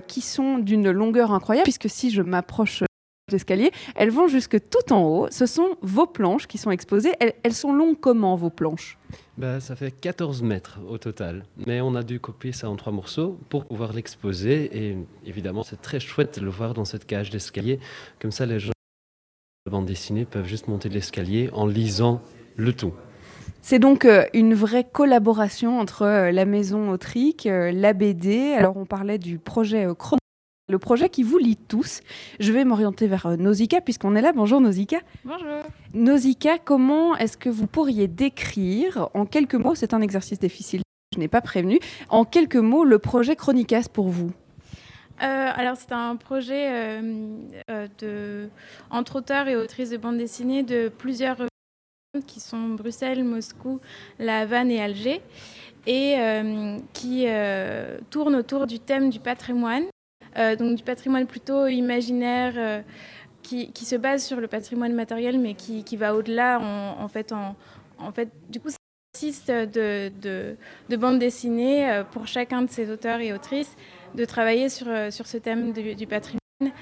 qui sont d'une longueur incroyable, puisque si je m'approche d'escalier. Elles vont jusque tout en haut. Ce sont vos planches qui sont exposées. Elles, sont longues comment, vos planches? Bah, Ça fait 14 mètres au total. Mais on a dû copier ça en trois morceaux pour pouvoir l'exposer. Et évidemment, c'est très chouette de le voir dans cette cage d'escalier. Comme ça, les gens bande dessinée peuvent juste monter l'escalier en lisant le tout. C'est donc euh, une vraie collaboration entre euh, la maison Autrique, euh, la BD. Alors on parlait du projet Chrono le projet qui vous lie tous. Je vais m'orienter vers Nausicaa puisqu'on est là. Bonjour Nausicaa. Bonjour. Nausicaa, comment est-ce que vous pourriez décrire en quelques mots, c'est un exercice difficile, je n'ai pas prévenu, en quelques mots le projet Chronicas pour vous? Euh, alors c'est un projet euh, de, entre auteurs et autrices de bande dessinée de plusieurs qui sont Bruxelles, Moscou, La Havane et Alger et qui tournent autour du thème du patrimoine euh, donc du patrimoine plutôt imaginaire euh, qui, se base sur le patrimoine matériel, mais qui, va au-delà. En, fait, en, fait, du coup, consiste de, de, bandes dessinées euh, pour chacun de ces auteurs et autrices de travailler sur, sur ce thème du, patrimoine.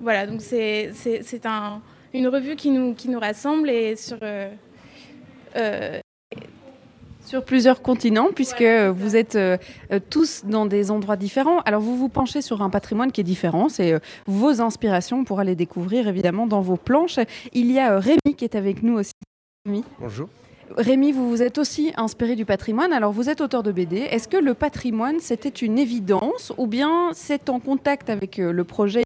voilà, donc c'est un, une revue qui nous, qui nous rassemble et sur, sur plusieurs continents, puisque vous êtes euh, euh, tous dans des endroits différents. Alors vous vous penchez sur un patrimoine qui est différent, c'est euh, vos inspirations pour aller découvrir évidemment dans vos planches. Il y a Rémi qui est avec nous aussi. Rémi. Bonjour. Rémi, vous vous êtes aussi inspiré du patrimoine. Alors vous êtes auteur de BD. Est-ce que le patrimoine, c'était une évidence ou bien c'est en contact avec le projet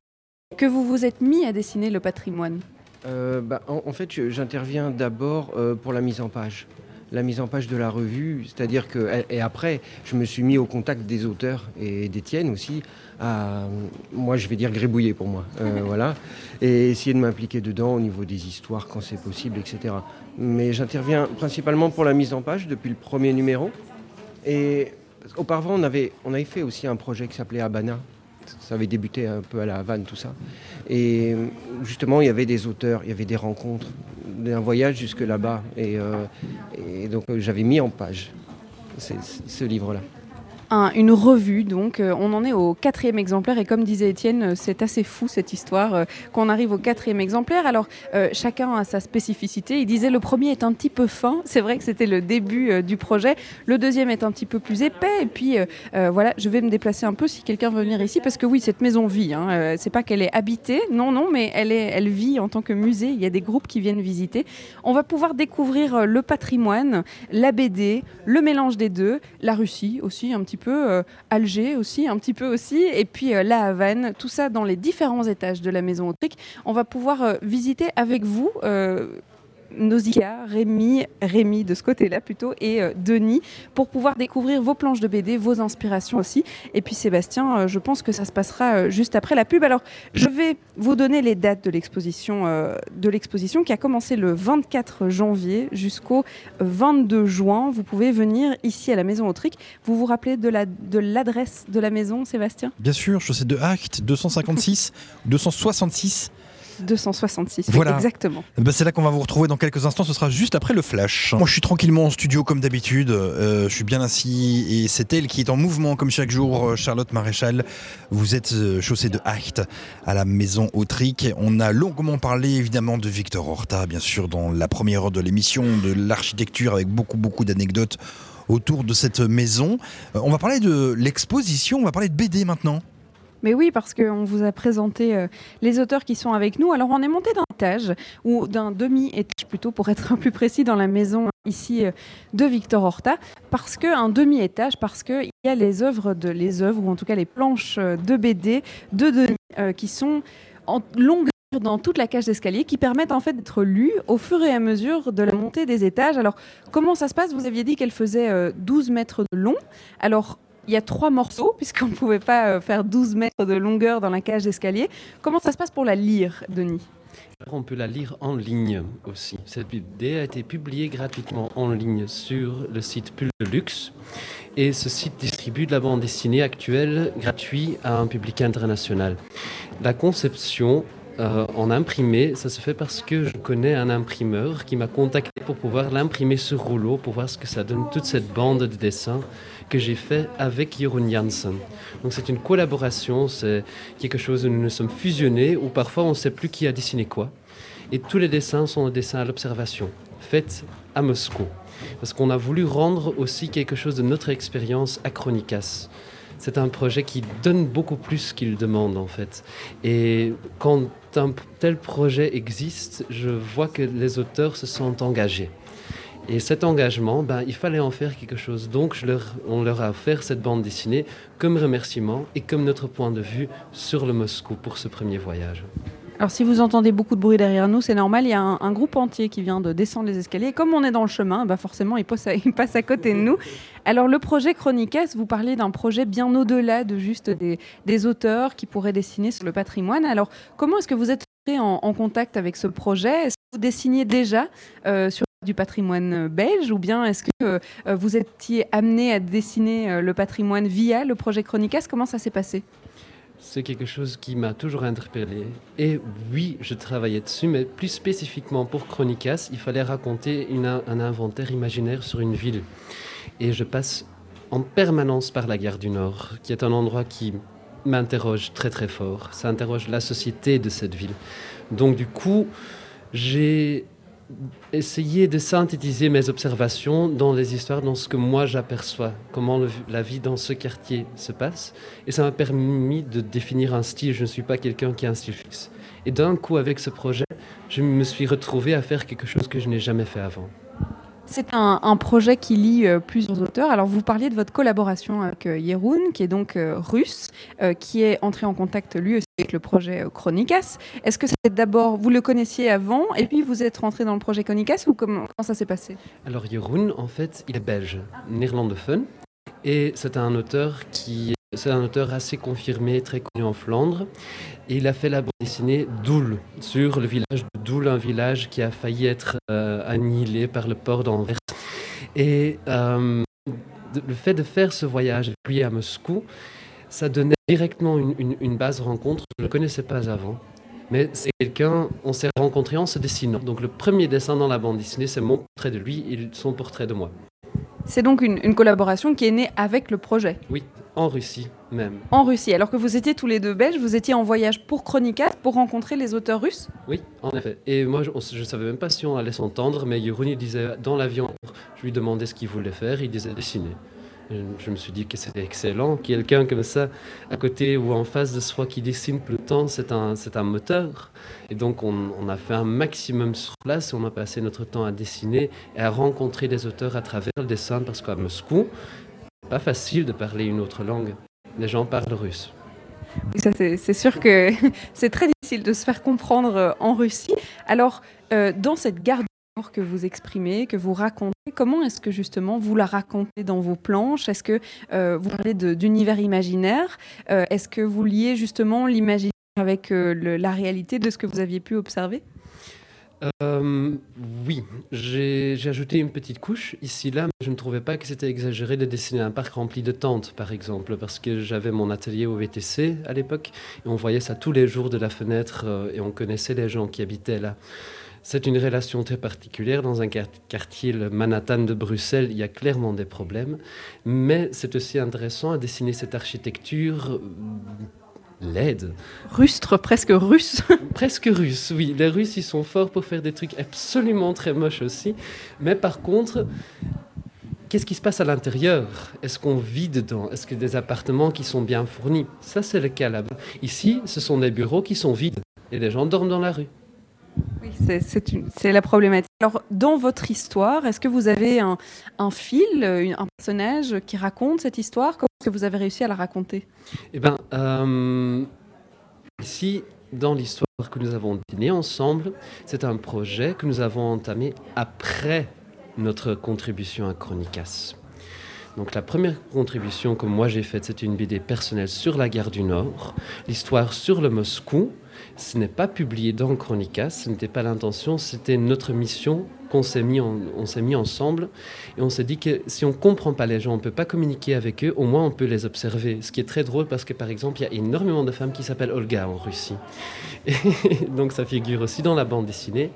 que vous vous êtes mis à dessiner le patrimoine? Bah, en, fait, j'interviens d'abord pour la mise en page la mise en page de la revue, c'est-à-dire que et après, je me suis mis au contact des auteurs et d'Étienne aussi. À, moi, je vais dire grébouiller pour moi, euh, voilà, et essayer de m'impliquer dedans au niveau des histoires quand c'est possible, etc. Mais j'interviens principalement pour la mise en page depuis le premier numéro. Et auparavant, on avait, on avait fait aussi un projet qui s'appelait Habana, ça avait débuté un peu à la Havane, tout ça. Et justement, il y avait des auteurs, il y avait des rencontres, un voyage jusque là-bas. Et, euh, donc, euh, j'avais mis en page ce livre-là une revue. Donc, euh, on en est au quatrième exemplaire. Et comme disait Étienne, euh, c'est assez fou cette histoire euh, qu'on arrive au quatrième exemplaire. Alors, chacun a sa spécificité. Il disait le premier est un petit peu fin. C'est vrai que c'était le début du projet. Le deuxième est un petit peu plus épais. Et puis, voilà, je vais me déplacer un peu si quelqu'un veut venir ici. Parce que oui, cette maison vit. Hein. c'est pas qu'elle est habitée. Non, non, mais elle, est, elle vit en tant que musée. Il y a des groupes qui viennent visiter. On va pouvoir découvrir le patrimoine, la BD, le mélange des deux, la Russie aussi, un petit peu, euh, Alger aussi, un petit peu aussi, et puis euh, la Havane, tout ça dans les différents étages de la maison Autrique. On va pouvoir euh, visiter avec vous Nausicaa, Rémi, Rémi de ce côté-là plutôt, et euh, Denis, pour pouvoir découvrir vos planches de BD, vos inspirations aussi. Et puis Sébastien, euh, je pense que ça se passera euh, juste après la pub. Alors, je vais vous donner les dates de l'exposition, qui a commencé le 24 janvier jusqu'au 22 juin. Vous pouvez venir ici à la Maison Autrique. Vous vous rappelez de, la, de l'adresse de la maison, Sébastien? Bien sûr, sais de Act 256, 266 266. Voilà. Exactement. Eh ben, c'est là qu'on va vous retrouver dans quelques instants. Ce sera juste après le flash. Moi, je suis tranquillement en studio comme d'habitude. Euh, je suis bien assis et c'est elle qui est en mouvement comme chaque jour. Euh, Charlotte Maréchal, vous êtes euh, chaussée de acte à la maison Autrique. On a longuement parlé évidemment de Victor Horta, bien sûr, dans la première heure de l'émission, de l'architecture avec beaucoup, beaucoup d'anecdotes autour de cette maison. on va parler de l'exposition, on va parler de BD maintenant. Mais oui, parce qu'on vous a présenté euh, les auteurs qui sont avec nous. Alors, on est monté d'un étage, ou d'un demi-étage plutôt, pour être plus précis, dans la maison ici euh, de Victor Horta. Parce qu'un demi-étage, parce qu'il y a les œuvres, de, les œuvres, ou en tout cas les planches euh, de BD de Denis, qui sont en longueur dans toute la cage d'escalier qui permettent en fait d'être lues au fur et à mesure de la montée des étages. Alors comment ça se passe? Vous aviez dit qu'elle faisait 12 mètres de long. Alors il y a trois morceaux, puisqu'on ne pouvait pas euh, faire 12 mètres de longueur dans la cage d'escalier. Comment ça se passe pour la lire, Denis? On peut la lire en ligne aussi. Cette BD a été publiée gratuitement en ligne sur le site Pull. Et ce site distribue de la bande dessinée actuelle gratuite à un public international. La conception euh, en imprimé, ça se fait parce que je connais un imprimeur qui m'a contacté pour pouvoir l'imprimer sur rouleau, pour voir ce que ça donne, toute cette bande de dessins que j'ai fait avec Jeroen Janssen. Donc c'est une collaboration, c'est quelque chose où nous nous sommes fusionnés, où parfois on ne sait plus qui a dessiné quoi. Et tous les dessins sont des dessins à l'observation, faits à Moscou. Parce qu'on a voulu rendre aussi quelque chose de notre expérience à Chronicas c'est un projet qui donne beaucoup plus qu'il demande en fait. Et quand un tel projet existe, je vois que les auteurs se sont engagés. Et cet engagement, ben, il fallait en faire quelque chose. Donc on leur a offert cette bande dessinée comme remerciement et comme notre point de vue sur le Moscou pour ce premier voyage. Alors si vous entendez beaucoup de bruit derrière nous, c'est normal, il y a un, groupe entier qui vient de descendre les escaliers. comme on est dans le chemin, bah forcément, il passe, à, côté de nous. Alors le projet Chronicas, vous parlez d'un projet bien au-delà de juste des, auteurs qui pourraient dessiner sur le patrimoine. Alors comment est-ce que vous êtes en, en contact avec ce projet? Vous dessiniez déjà euh, sur du patrimoine belge ou bien est-ce que euh, vous étiez amené à dessiner euh, le patrimoine via le projet Chronicas? Comment ça s'est passé? C'est quelque chose qui m'a toujours interpellé. Et oui, je travaillais dessus, mais plus spécifiquement pour Chronicas, il fallait raconter un inventaire imaginaire sur une ville. Et je passe en permanence par la gare du Nord, qui est un endroit qui m'interroge très très fort. Ça interroge la société de cette ville. Donc du coup, j'ai essayer de synthétiser mes observations dans les histoires, dans ce que moi j'aperçois, comment la vie dans ce quartier se passe. Et ça m'a permis de définir un style. Je ne suis pas quelqu'un qui a un style fixe. Et d'un coup, avec ce projet, je me suis retrouvé à faire quelque chose que je n'ai jamais fait avant. C'est un, projet qui lie euh, plusieurs auteurs. Alors, vous parliez de votre collaboration avec euh, Yeroun, qui est donc euh, russe, qui est entré en contact lui aussi avec le projet Chronicas. Est-ce que c'est d'abord, vous le connaissiez avant, et puis vous êtes rentré dans le projet Chronicas, ou comment, ça s'est passé? Alors, Yeroun, en fait, il est belge, néerlandophone, et c'est un auteur qui c'est un auteur assez confirmé, très connu en Flandre. Il a fait la bande dessinée Doul, sur le village de Doul, un village qui a failli être euh, annihilé par le port d'Anvers. Et euh, le fait de faire ce voyage, puis à Moscou, ça donnait directement une, base rencontre. Je ne connaissais pas avant. Mais c'est quelqu'un, on s'est rencontrés en se dessinant. Donc le premier dessin dans la bande dessinée, c'est mon portrait de lui et son portrait de moi. C'est donc une, collaboration qui est née avec le projet. Oui, en Russie même. En Russie, alors que vous étiez tous les deux belges, vous étiez en voyage pour Chronicas pour rencontrer les auteurs russes? Oui, en effet. Et moi, je ne savais même pas si on allait s'entendre, mais Yerouni disait dans l'avion, je lui demandais ce qu'il voulait faire, il disait dessiner. Je me suis dit que c'était excellent. Quelqu'un comme ça, à côté ou en face de soi, qui dessine tout le temps, c'est un, c'est un moteur. Et donc, on, a fait un maximum sur place. On a passé notre temps à dessiner et à rencontrer des auteurs à travers le dessin, parce qu'à Moscou, pas facile de parler une autre langue. Les gens parlent russe. Oui, ça c'est sûr que c'est très difficile de se faire comprendre euh, en Russie. Alors, euh, dans cette garde que vous exprimez, que vous racontez, comment est-ce que justement vous la racontez dans vos planches? Est-ce que euh, vous parlez d'univers imaginaire? Euh, Est-ce que vous liez justement l'imaginaire avec euh, la réalité de ce que vous aviez pu observer? Oui, j'ai ajouté une petite couche ici là, mais je ne trouvais pas que c'était exagéré de dessiner un parc rempli de tentes, par exemple, parce que j'avais mon atelier au VTC à l'époque et on voyait ça tous les jours de la fenêtre et on connaissait les gens qui habitaient là. C'est une relation très particulière. Dans un quartier, le Manhattan de Bruxelles, il y a clairement des problèmes. Mais c'est aussi intéressant à dessiner cette architecture euh, laide. Rustre, presque russe. presque russe, oui. Les Russes, ils sont forts pour faire des trucs absolument très moches aussi. Mais par contre, qu'est-ce qui se passe à l'intérieur? Est-ce qu'on vit dedans? Est-ce que des appartements qui sont bien fournis? Ça, c'est le cas là-bas. Ici, ce sont des bureaux qui sont vides et les gens dorment dans la rue. Oui, c'est la problématique. Alors, dans votre histoire, est-ce que vous avez un, fil, un personnage qui raconte cette histoire? Comment est-ce que vous avez réussi à la raconter? Eh bien, euh, ici, dans l'histoire que nous avons dîné ensemble, c'est un projet que nous avons entamé après notre contribution à Chronicas. Donc la première contribution que moi j'ai faite, c'était une BD personnelle sur la gare du Nord, l'histoire sur le Moscou, Ce n'est pas publié dans Chronicas, ce n'était pas l'intention, c'était notre mission qu'on s'est mis, ensemble et on s'est dit que si on ne comprend pas les gens, on ne peut pas communiquer avec eux, au moins on peut les observer. Ce qui est très drôle parce que par exemple, il y a énormément de femmes qui s'appellent Olga en Russie. Donc ça figure aussi dans la bande dessinée.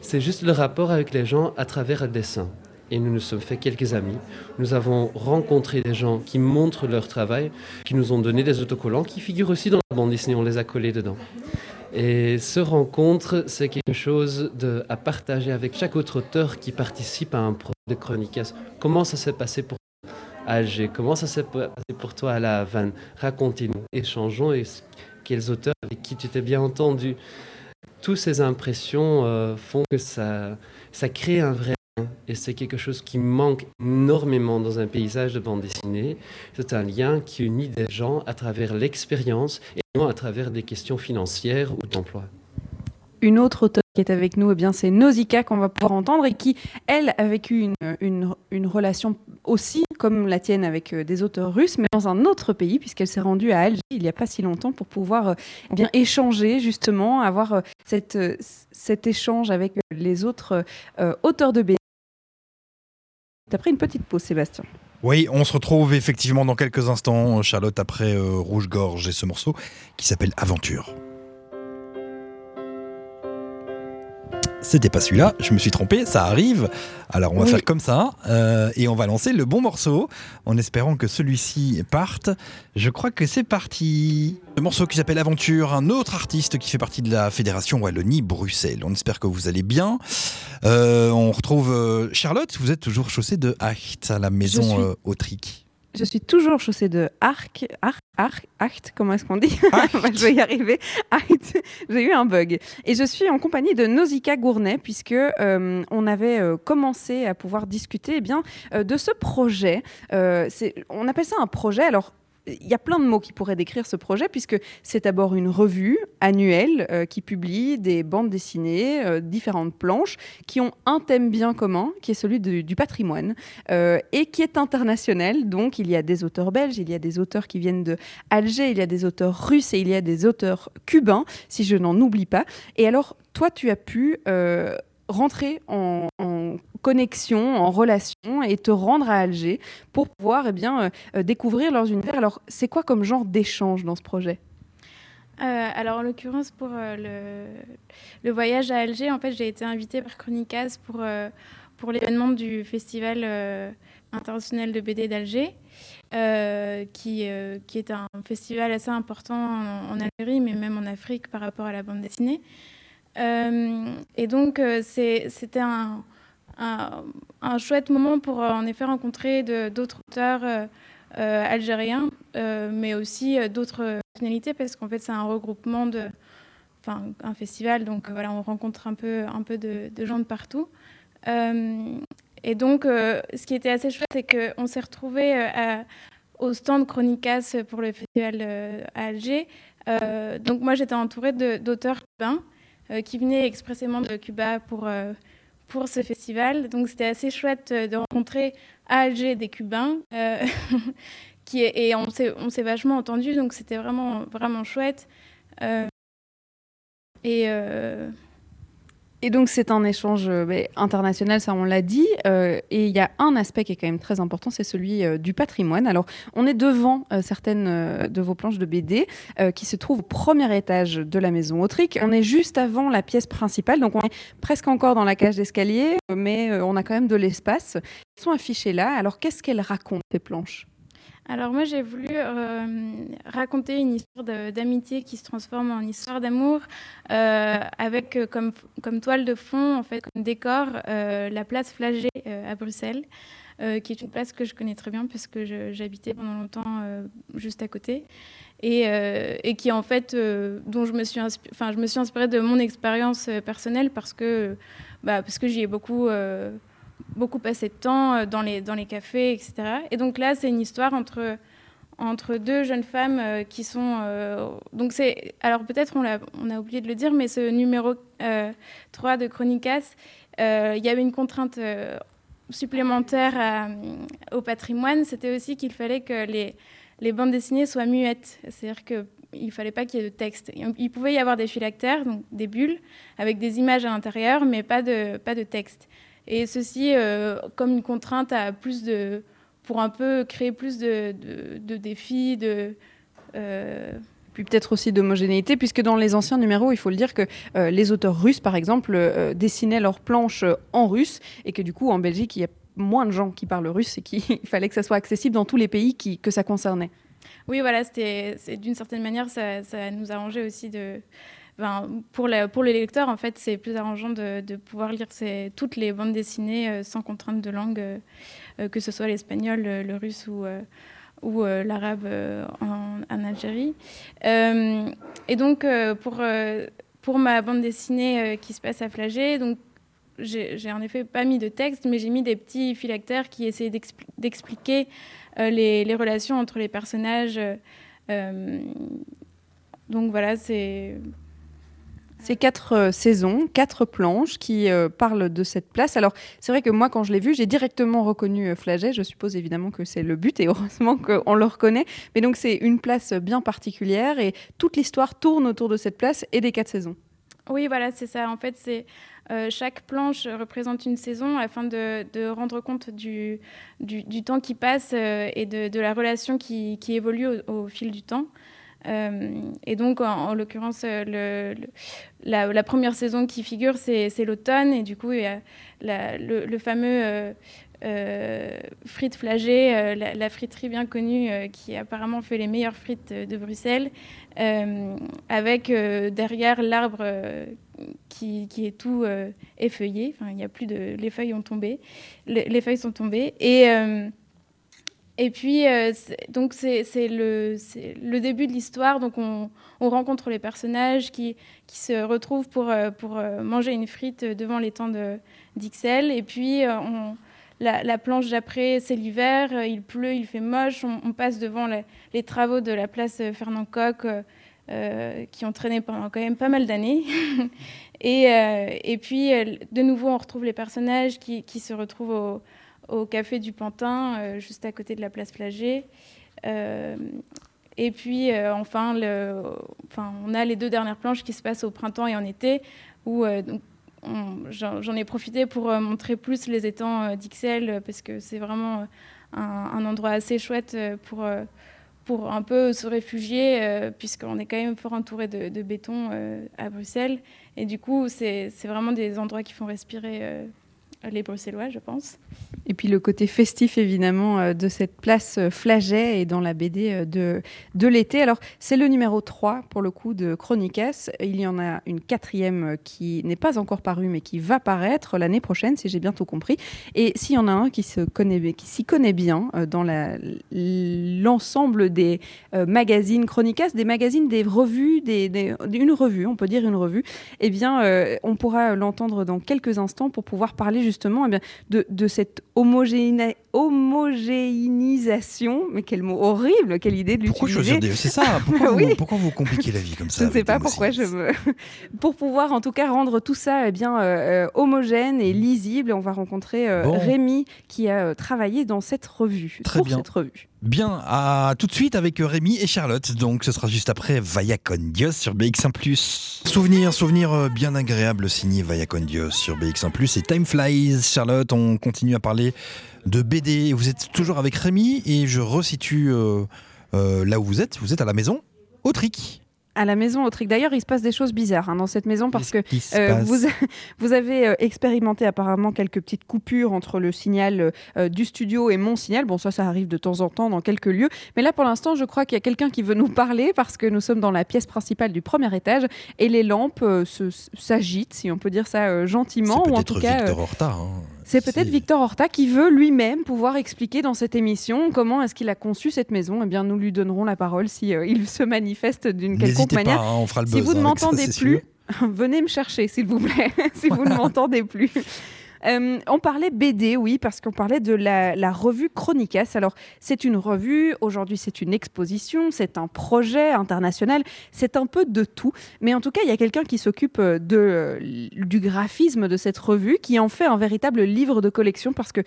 C'est juste le rapport avec les gens à travers le dessin et nous nous sommes fait quelques amis. Nous avons rencontré des gens qui montrent leur travail, qui nous ont donné des autocollants qui figurent aussi dans la bande dessinée, on les a collés dedans. Et ce rencontre, c'est quelque chose à partager avec chaque autre auteur qui participe à un projet de Chronicas. Comment ça s'est passé pour à Alger? Comment ça s'est passé pour toi à La Havane? Racontez-nous, échangeons et quels auteurs avec qui tu t'es bien entendu. Toutes ces impressions euh, font que ça, ça crée un vrai et c'est quelque chose qui manque énormément dans un paysage de bande dessinée. C'est un lien qui unit des gens à travers l'expérience et non à travers des questions financières ou d'emploi. Une autre auteure qui est avec nous, eh bien, c'est Nausicaa qu'on va pouvoir entendre et qui, elle, a vécu une, une, relation aussi comme la tienne avec euh, des auteurs russes, mais dans un autre pays, puisqu'elle s'est rendue à Alger il n'y a pas si longtemps pour pouvoir euh, eh bien, échanger, justement, avoir euh, cette, cet échange avec les autres auteurs de BD T'as pris une petite pause, Sébastien. Oui, on se retrouve effectivement dans quelques instants, Charlotte, après euh, Rouge Gorge et ce morceau qui s'appelle Aventure. C'était pas celui-là, je me suis trompé, ça arrive. Alors on va faire comme ça euh, et on va lancer le bon morceau en espérant que celui-ci parte. Je crois que c'est parti. Le morceau qui s'appelle Aventure, un autre artiste qui fait partie de la Fédération Wallonie-Bruxelles. On espère que vous allez bien. Euh, on retrouve euh, Charlotte, vous êtes toujours chaussée de Acht à la maison Autrique. Je suis toujours chaussée de arc, arc, arc, act, comment est-ce qu'on dit? Je vais y arriver. J'ai eu un bug. Et je suis en compagnie de Nausicaa Gournay, puisque euh, on avait euh, commencé à pouvoir discuter eh bien, euh, de ce projet. on appelle ça un projet. Alors, il y a plein de mots qui pourraient décrire ce projet, puisque c'est d'abord une revue annuelle euh, qui publie des bandes dessinées, euh, différentes planches, qui ont un thème bien commun, qui est celui du patrimoine, euh, et qui est international. Donc il y a des auteurs belges, il y a des auteurs qui viennent de Alger, il y a des auteurs russes et il y a des auteurs cubains, si je n'en oublie pas. Et alors, toi, tu as pu rentrer en, connexion, en relation et te rendre à Alger pour pouvoir eh bien, euh, découvrir leurs univers. Alors, c'est quoi comme genre d'échange dans ce projet? Euh, alors en l'occurrence pour euh, le, voyage à Alger, en fait j'ai été invitée par Chronicas pour, pour l'événement du festival international de BD d'Alger, qui, qui est un festival assez important en, Algérie mais même en Afrique par rapport à la bande dessinée. Euh, et donc, euh, c'était un, un, chouette moment pour euh, en effet rencontrer d'autres auteurs algériens, mais aussi d'autres nationalités, parce qu'en fait, c'est un regroupement de. Enfin, un festival, donc voilà, on rencontre un peu, un peu de, gens de partout. et donc, ce qui était assez chouette, c'est qu'on s'est retrouvés au stand Chronicas pour le festival à Alger. donc, moi, j'étais entourée d'auteurs cubains. Euh, qui venaient expressément de Cuba pour, euh, pour ce festival. Donc c'était assez chouette euh, de rencontrer à Alger des Cubains. qui, et on s'est vachement entendu, donc c'était vraiment, vraiment chouette. et et donc c'est un échange euh, international, ça on l'a dit. Euh, et il y a un aspect qui est quand même très important, c'est celui euh, du patrimoine. Alors on est devant certaines de vos planches de BD qui se trouvent au premier étage de la maison Autrique. On est juste avant la pièce principale, donc on est presque encore dans la cage d'escalier, mais on a quand même de l'espace. Elles sont affichées là. Alors qu'est-ce qu'elles racontent ces planches? Alors moi j'ai voulu euh, raconter une histoire d'amitié qui se transforme en histoire d'amour euh, avec euh, comme, toile de fond, en fait, comme décor, la place Flagey à Bruxelles, qui est une place que je connais très bien parce que j'habitais pendant longtemps juste à côté. Et, et, qui en fait, dont je me, suis enfin, je me suis inspirée de mon expérience personnelle parce que, bah, parce que j'y ai beaucoup beaucoup passé de temps euh, dans les, cafés, etc. Et donc là, c'est une histoire entre, deux jeunes femmes euh, qui sont... Euh, donc c'est... Alors peut-être on a, oublié de le dire, mais ce numéro 3 de Chronicas, il y avait une contrainte supplémentaire au patrimoine, c'était aussi qu'il fallait que les, bandes dessinées soient muettes. C'est-à-dire que il fallait pas qu'il y ait de texte. Il pouvait y avoir des phylactères, donc des bulles, avec des images à l'intérieur, mais pas de texte. Et ceci, comme une contrainte à plus de, pour un peu créer plus de, de, défis, de puis peut-être aussi d'homogénéité, puisque dans les anciens numéros, il faut le dire que les auteurs russes, par exemple, dessinaient leurs planches en russe, et que du coup, en Belgique, il y a moins de gens qui parlent russe et qu'il fallait que ça soit accessible dans tous les pays qui, que ça concernait. Oui, voilà, c'était d'une certaine manière, ça, ça, nous arrangeait aussi de. Pour, la, pour les lecteurs, en fait, c'est plus arrangeant de, pouvoir lire toutes les bandes dessinées euh, sans contrainte de langue, euh, euh, que ce soit l'espagnol, le, russe ou, l'arabe en, Algérie. et donc, pour, ma bande dessinée qui se passe à Flagey, donc j'ai en effet pas mis de texte, mais j'ai mis des petits phylactères qui essaient d'expliquer euh, les, relations entre les personnages. Donc voilà, c'est. C'est quatre euh, saisons, quatre planches qui parlent de cette place. Alors, c'est vrai que moi, quand je l'ai vu, j'ai directement reconnu Flaget. Je suppose évidemment que c'est le but et heureusement qu'on le reconnaît. Mais donc, c'est une place bien particulière et toute l'histoire tourne autour de cette place et des quatre saisons. Oui, voilà, c'est ça. En fait, euh, chaque planche représente une saison afin de, rendre compte du, temps qui passe euh, et de, la relation qui évolue au, fil du temps. Euh, et donc, en, l'occurrence, le, la, première saison qui figure, c'est l'automne. Et du coup, il y a le, fameux euh, frites flagées, euh, la, friterie bien connue euh, qui apparemment fait les meilleures frites de Bruxelles, avec derrière l'arbre qui, qui, est tout effeuillé. Enfin, il y a plus de, les feuilles ont tombé, les, feuilles sont tombées et et puis, donc, c'est le, début de l'histoire. Donc, on, on, rencontre les personnages qui, qui se retrouvent pour, pour manger une frite devant l'étang d'Ixelles. Et puis, la, planche d'après, c'est l'hiver, euh, il pleut, il fait moche. On, passe devant les, travaux de la place Fernand Coq, euh, euh, qui ont traîné pendant quand même pas mal d'années. et, puis, de nouveau, on retrouve les personnages qui, se retrouvent au, café du Pantin, juste à côté de la place Flagey. et puis, enfin, on a les deux dernières planches qui se passent au printemps et en été, où j'en ai profité pour euh, montrer plus les étangs euh, d'Ixelles euh, parce que c'est vraiment un, endroit assez chouette pour, pour un peu se réfugier puisqu'on est quand même fort entouré de, de béton à Bruxelles. Et du coup, c'est vraiment des endroits qui font respirer les Bruxellois, je pense. Et puis le côté festif, évidemment, euh, de cette place euh, Flaget et dans la BD euh, de, de l'été. Alors, c'est le numéro 3, pour le coup, de Chronicas. Il y en a une quatrième qui n'est pas encore parue, mais qui va paraître l'année prochaine, si j'ai bien tout compris. Et s'il y en a un qui s'y connaît, connaît bien dans l'ensemble des magazines Chronicas, des magazines, des revues, une revue, on peut dire une revue, eh bien, on pourra l'entendre dans quelques instants pour pouvoir parler justement justement eh de, de, cette homogénéisation. Mais quel mot horrible, quelle idée de l'utiliser. Pourquoi choisir C'est ça pourquoi, vous, pourquoi, vous, compliquez la vie comme ça Je ne sais pas pourquoi je veux. Pour pouvoir en tout cas rendre tout ça eh bien, euh, euh, homogène et lisible, on va rencontrer euh, Rémi qui a travaillé dans cette revue. Très bien. Cette revue. Bien, à tout de suite avec Rémi et Charlotte. Donc ce sera juste après Vaya con Dios sur BX1+. Souvenir, souvenir bien agréable signé Vaya con Dios sur BX1+. Et Time Flies, Charlotte, on continue à parler de BD. Vous êtes toujours avec Rémi et je resitue euh, euh, là où vous êtes. Vous êtes à la maison, au Tric à la maison Autric. D'ailleurs, il se passe des choses bizarres hein, dans cette maison parce que euh, vous, vous, avez euh, expérimenté apparemment quelques petites coupures entre le signal euh, du studio et mon signal. Bon, ça, ça arrive de temps en temps dans quelques lieux. Mais là, pour l'instant, je crois qu'il y a quelqu'un qui veut nous parler parce que nous sommes dans la pièce principale du premier étage et les lampes s'agitent, si on peut dire ça gentiment. Ou en tout cas, Victor Horta. Hein. C'est peut-être Victor Horta qui veut lui-même pouvoir expliquer dans cette émission comment est-ce qu'il a conçu cette maison. Eh bien, nous lui donnerons la parole si il se manifeste d'une quelconque Pas, hein, on fera le si vous ne m'entendez plus, venez me chercher, s'il vous plaît, si vous ne m'entendez plus. Euh, on parlait BD, oui, parce qu'on parlait de la, revue Chronicas. Alors, c'est une revue, aujourd'hui c'est une exposition, c'est un projet international, c'est un peu de tout. Mais en tout cas, il y a quelqu'un qui s'occupe de, du graphisme de cette revue, qui en fait un véritable livre de collection, parce que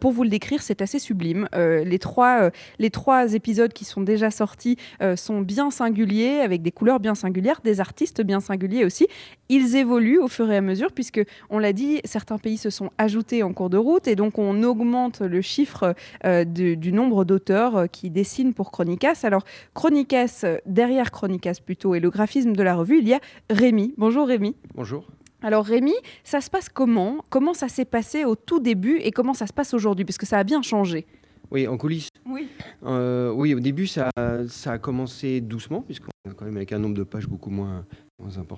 pour vous le décrire, c'est assez sublime. les, trois, les trois épisodes qui sont déjà sortis sont bien singuliers, avec des couleurs bien singulières, des artistes bien singuliers aussi. Ils évoluent au fur et à mesure, puisque, on l'a dit, certains pays se sont ajoutés en cours de route, et donc on augmente le chiffre euh, du nombre d'auteurs euh, qui dessinent pour Chronicas. Alors, Chronicas, euh, derrière Chronicas plutôt, et le graphisme de la revue, il y a Rémi. Bonjour Rémi. Bonjour. Alors Rémi, ça se passe comment? Comment ça s'est passé au tout début et comment ça se passe aujourd'hui? Parce que ça a bien changé. Oui, en coulisses. Oui. oui, au début, ça, ça a commencé doucement, puisqu'on est quand même avec un nombre de pages beaucoup moins,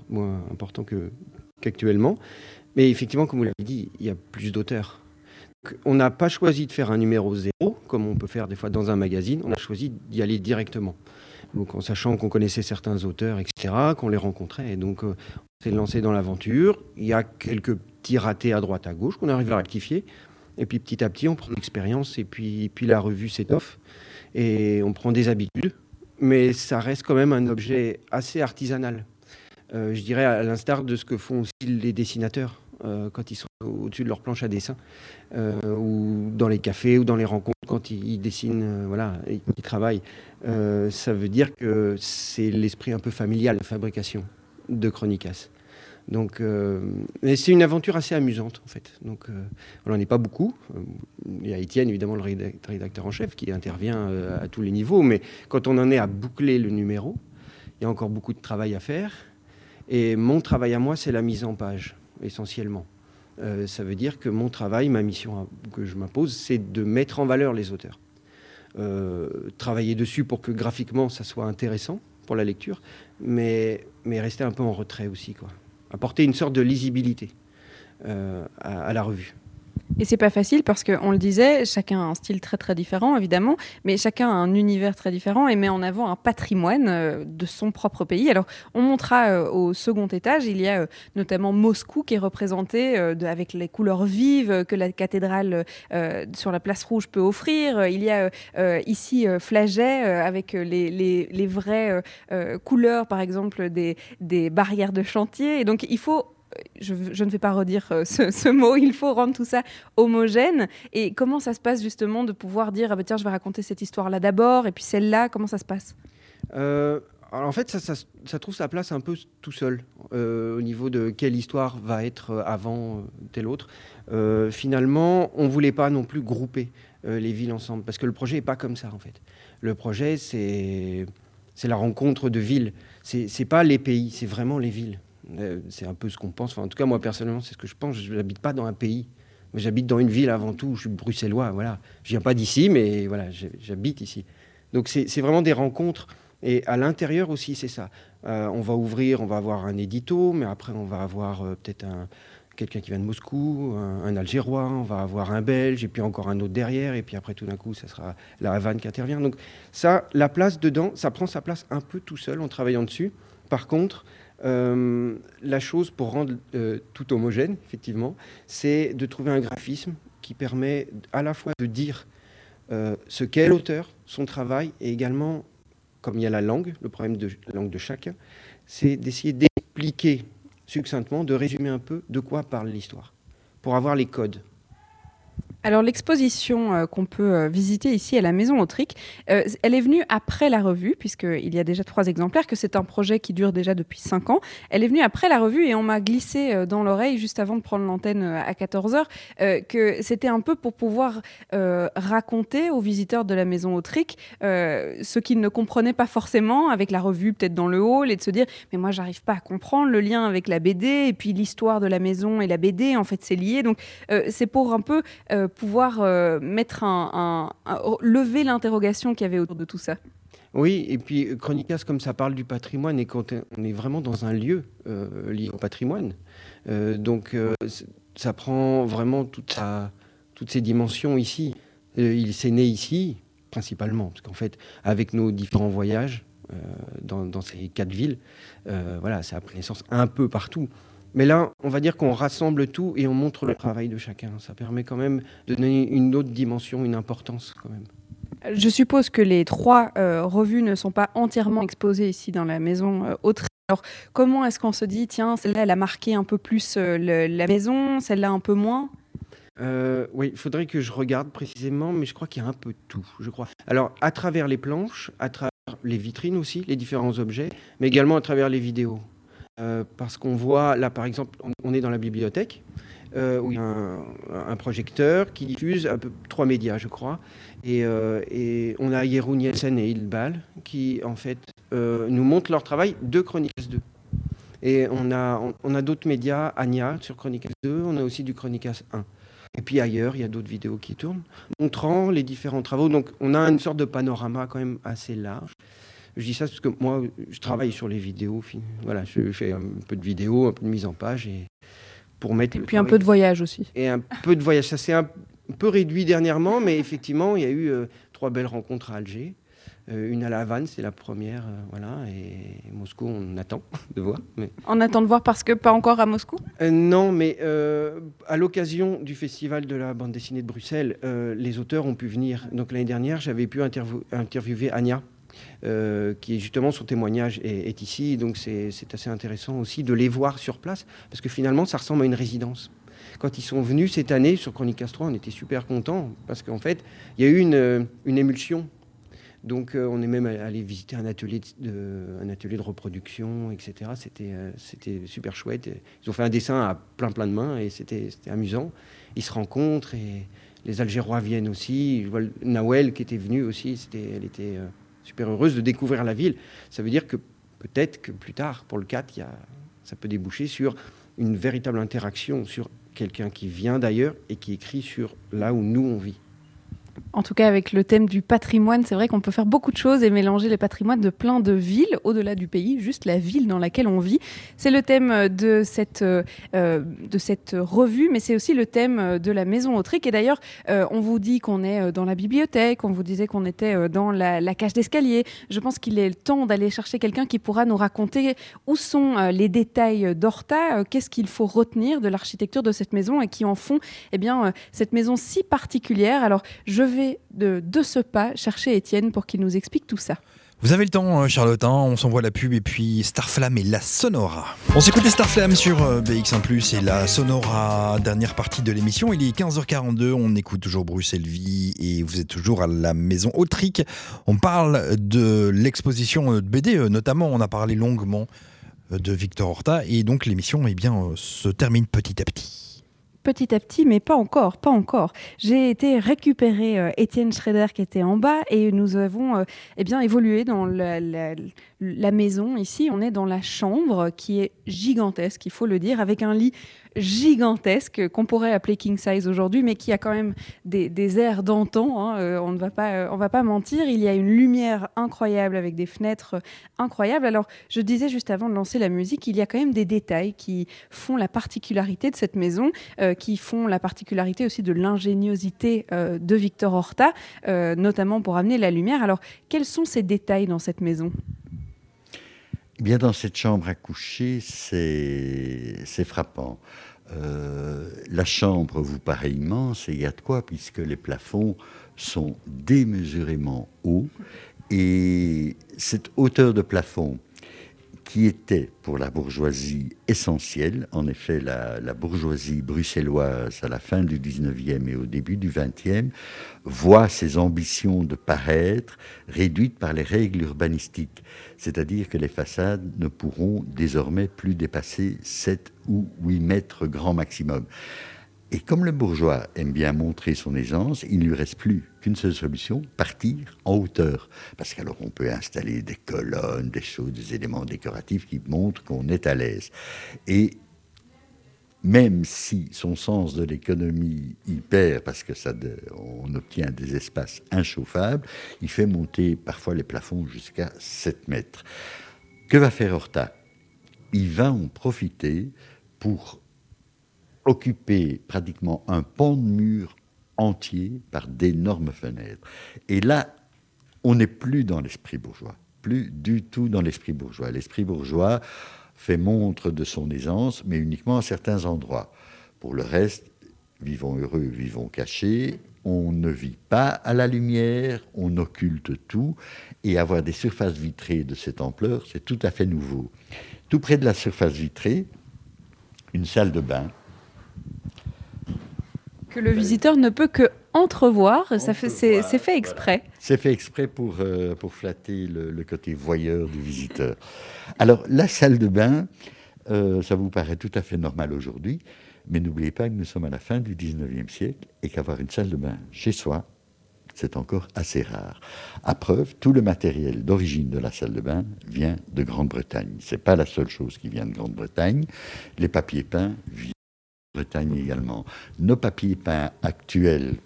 moins, important qu'actuellement. Mais effectivement, comme vous l'avez dit, il y a plus d'auteurs. On n'a pas choisi de faire un numéro zéro, comme on peut faire des fois dans un magazine. On a choisi d'y aller directement. Donc, en sachant qu'on connaissait certains auteurs, etc., qu'on les rencontrait. Et donc, euh, on s'est lancé dans l'aventure. Il y a quelques petits ratés à droite, à gauche qu'on arrive à rectifier. Et puis, petit à petit, on prend l'expérience. Et puis, puis, la revue s'étoffe. Et on prend des habitudes. Mais ça reste quand même un objet assez artisanal. Euh, je dirais à l'instar de ce que font aussi les dessinateurs euh, quand ils sont au-dessus de leur planche à dessin, euh, ou dans les cafés, ou dans les rencontres, quand ils, dessinent, voilà, ils travaillent. ça veut dire que c'est l'esprit un peu familial, la fabrication de Chronicas. Donc, c'est une aventure assez amusante en fait. Donc, on n'en est pas beaucoup. Il y a Étienne, évidemment, le rédacteur en chef, qui intervient à tous les niveaux. Mais quand on en est à boucler le numéro, il y a encore beaucoup de travail à faire. Et mon travail à moi, c'est la mise en page, essentiellement. Euh, ça veut dire que mon travail, ma mission que je m'impose, c'est de mettre en valeur les auteurs. Euh, travailler dessus pour que graphiquement, ça soit intéressant pour la lecture, mais, rester un peu en retrait aussi. Quoi. Apporter une sorte de lisibilité euh, à la revue. Et c'est pas facile parce qu'on le disait, chacun a un style très très différent évidemment, mais chacun a un univers très différent et met en avant un patrimoine euh, de son propre pays. Alors on montrera euh, au second étage, il y a euh, notamment Moscou qui est représenté avec les couleurs vives que la cathédrale sur la place rouge peut offrir. Il y a ici Flaget avec les vraies couleurs par exemple des, des barrières de chantier. Et donc il faut je, ne vais pas redire euh, ce, mot, il faut rendre tout ça homogène. Et comment ça se passe justement de pouvoir dire, ah bah tiens, je vais raconter cette histoire-là d'abord, et puis celle-là, comment ça se passe? Euh, alors en fait, ça, trouve sa place un peu tout seul euh, au niveau de quelle histoire va être avant telle autre. finalement, on ne voulait pas non plus grouper les villes ensemble parce que le projet n'est pas comme ça en fait. Le projet, c'est la rencontre de villes. C'est pas les pays, c'est vraiment les villes. Euh, c'est un peu ce qu'on pense. en tout cas, moi, personnellement, c'est ce que je pense. Je n'habite pas dans un pays. J'habite dans une ville avant tout. Je suis bruxellois. Voilà. Je viens pas d'ici, mais voilà, j'habite ici. Donc, c'est vraiment des rencontres. Et à l'intérieur aussi, c'est ça. Euh, on va ouvrir, on va avoir un édito, mais après, on va avoir euh, peut-être un, quelqu'un qui vient de Moscou, un, Algérois, on va avoir un Belge, et puis encore un autre derrière, et puis après, tout d'un coup, ça sera la Havane qui intervient. Donc, ça, la place dedans, ça prend sa place un peu tout seul en travaillant dessus. Par contre, euh, la chose pour rendre euh, tout homogène, effectivement, c'est de trouver un graphisme qui permet à la fois de dire euh, ce qu'est l'auteur, son travail, et également, comme il y a la langue, le problème de la langue de chacun, c'est d'essayer d'expliquer succinctement, de résumer un peu de quoi parle l'histoire, pour avoir les codes. Alors l'exposition euh, qu'on peut euh, visiter ici à la Maison Autrique, euh, elle est venue après la revue, puisqu'il y a déjà trois exemplaires, que c'est un projet qui dure déjà depuis cinq ans. Elle est venue après la revue et on m'a glissé dans l'oreille juste avant de prendre l'antenne à 14h que c'était un peu pour pouvoir raconter aux visiteurs de la Maison Autrique ce qu'ils ne comprenaient pas forcément avec la revue peut-être dans le hall et de se dire mais moi j'arrive pas à comprendre le lien avec la BD et puis l'histoire de la maison et la BD en fait c'est lié. Donc c'est pour un peu pouvoir euh, mettre un, lever l'interrogation qu'il y avait autour de tout ça. Oui, et puis euh, Chronicas, comme ça parle du patrimoine, et quand on est vraiment dans un lieu euh, lié au patrimoine, donc ça prend vraiment toute toutes ses dimensions ici. il s'est né ici, principalement, parce qu'en fait, avec nos différents voyages dans, ces quatre villes, voilà, ça a pris naissance un peu partout. Mais là, on va dire qu'on rassemble tout et on montre le travail de chacun. Ça permet quand même de donner une autre dimension, une importance quand même. Je suppose que les trois euh, revues ne sont pas entièrement exposées ici dans la maison euh, Alors, comment est-ce qu'on se dit, tiens, celle-là, elle a marqué un peu plus euh, la maison, celle-là un peu moins? Euh, Oui, il faudrait que je regarde précisément, mais je crois qu'il y a un peu tout, je crois. Alors, à travers les planches, à travers les vitrines aussi, les différents objets, mais également à travers les vidéos. Euh, parce qu'on voit, là par exemple, on est dans la bibliothèque, euh, où il y a un, projecteur qui diffuse peu, trois médias, je crois. Et, euh, on a Jeroen Nielsen et Hildbal qui, en fait, nous montrent leur travail de Chroniques 2. Et on a, on, a d'autres médias, Anya sur Chroniques 2, on a aussi du Chroniques 1. Et puis ailleurs, il y a d'autres vidéos qui tournent, montrant les différents travaux. Donc on a une sorte de panorama quand même assez large. Je dis ça parce que moi, je travaille sur les vidéos. Voilà, je fais un peu de vidéos, un peu de mise en page et pour mettre. Et puis un peu de voyage aussi. Et un peu de voyage. Ça s'est un peu réduit dernièrement, mais effectivement, il y a eu euh, trois belles rencontres à Alger. Euh, une à La Havane, c'est la première, euh, voilà, et Moscou, on attend de voir. Mais... On attend de voir parce que pas encore à Moscou? Non, mais à l'occasion du festival de la bande dessinée de Bruxelles, les auteurs ont pu venir. Donc l'année dernière, j'avais pu interviewer Anya, euh, qui est justement son témoignage est, ici. Donc c'est assez intéressant aussi de les voir sur place, parce que finalement, ça ressemble à une résidence. Quand ils sont venus cette année sur Chronique 3, on était super contents, parce qu'en fait, il y a eu une, émulsion. Donc euh, on est même allé visiter un atelier de, reproduction, etc. C'était euh, c'était super chouette. Ils ont fait un dessin à plein plein de mains et c'était amusant. Ils se rencontrent et les Algérois viennent aussi. Je vois Nawel qui était venue aussi. elle était super heureuse de découvrir la ville. Ça veut dire que peut-être que plus tard, pour le 4, y a, ça peut déboucher sur une véritable interaction sur quelqu'un qui vient d'ailleurs et qui écrit sur là où nous on vit. En tout cas, avec le thème du patrimoine, c'est vrai qu'on peut faire beaucoup de choses et mélanger les patrimoines de plein de villes au-delà du pays, juste la ville dans laquelle on vit. C'est le thème de cette, euh, de cette revue, mais c'est aussi le thème de la maison autrique. Et d'ailleurs, euh, on vous dit qu'on est dans la bibliothèque, on vous disait qu'on était euh, dans la, la cage d'escalier. Je pense qu'il est temps d'aller chercher quelqu'un qui pourra nous raconter où sont les détails d'Horta, qu'est-ce qu'il faut retenir de l'architecture de cette maison et qui en font eh bien, cette maison si particulière. Alors, je vais de, ce pas chercher Étienne pour qu'il nous explique tout ça. Vous avez le temps, euh, Charlotte, hein, on s'envoie la pub et puis Starflame et la Sonora. On s'écoutait Starflame sur euh, BX1 et la Sonora, dernière partie de l'émission. Il est 15h42, on écoute toujours Bruxelles Vie et vous êtes toujours à la maison Autrique. On parle de l'exposition de BD, euh, notamment, on a parlé longuement de Victor Horta et donc l'émission eh bien, se termine petit à petit petit à petit, mais pas encore, pas encore. J'ai été récupérer euh, Étienne Schrader qui était en bas et nous avons euh, eh bien évolué dans la, la, maison. Ici, on est dans la chambre qui est gigantesque, il faut le dire, avec un lit gigantesque qu'on pourrait appeler king size aujourd'hui, mais qui a quand même des, airs d'antan. Hein, euh, on ne va pas, euh, va pas mentir. Il y a une lumière incroyable avec des fenêtres incroyables. Alors, je disais juste avant de lancer la musique, il y a quand même des détails qui font la particularité de cette maison, euh, qui font la particularité aussi de l'ingéniosité de Victor Horta, notamment pour amener la lumière. Alors, quels sont ces détails dans cette maison? Dans cette chambre à coucher, c'est frappant. Euh, la chambre vous paraît immense et il y a de quoi puisque les plafonds sont démesurément hauts et cette hauteur de plafond qui était pour la bourgeoisie essentielle. En effet, la, bourgeoisie bruxelloise à la fin du 19e et au début du 20e voit ses ambitions de paraître réduites par les règles urbanistiques, c'est-à-dire que les façades ne pourront désormais plus dépasser 7 ou 8 mètres grand maximum. Et comme le bourgeois aime bien montrer son aisance, il ne lui reste plus qu'une seule solution, partir en hauteur. Parce qu'alors on peut installer des colonnes, des choses, des éléments décoratifs qui montrent qu'on est à l'aise. Et même si son sens de l'économie y perd, parce que ça on obtient des espaces inchauffables, il fait monter parfois les plafonds jusqu'à 7 mètres. Que va faire Horta? Il va en profiter pour occuper pratiquement un pan de mur entier par d'énormes fenêtres. Et là, on n'est plus dans l'esprit bourgeois, plus du tout dans l'esprit bourgeois. L'esprit bourgeois fait montre de son aisance, mais uniquement à certains endroits. Pour le reste, vivons heureux, vivons cachés, on ne vit pas à la lumière, on occulte tout, et avoir des surfaces vitrées de cette ampleur, c'est tout à fait nouveau. Tout près de la surface vitrée, une salle de bain. Que le visiteur ne peut que entrevoir, ça fait, c'est, fait exprès. C'est fait exprès pour, euh, pour flatter le, côté voyeur du visiteur. Alors, la salle de bain, euh, ça vous paraît tout à fait normal aujourd'hui, mais n'oubliez pas que nous sommes à la fin du 19e siècle et qu'avoir une salle de bain chez soi, c'est encore assez rare. À preuve, tout le matériel d'origine de la salle de bain vient de Grande-Bretagne. Ce n'est pas la seule chose qui vient de Grande-Bretagne. Les papiers peints viennent Bretagne également. Nos papiers peints actuels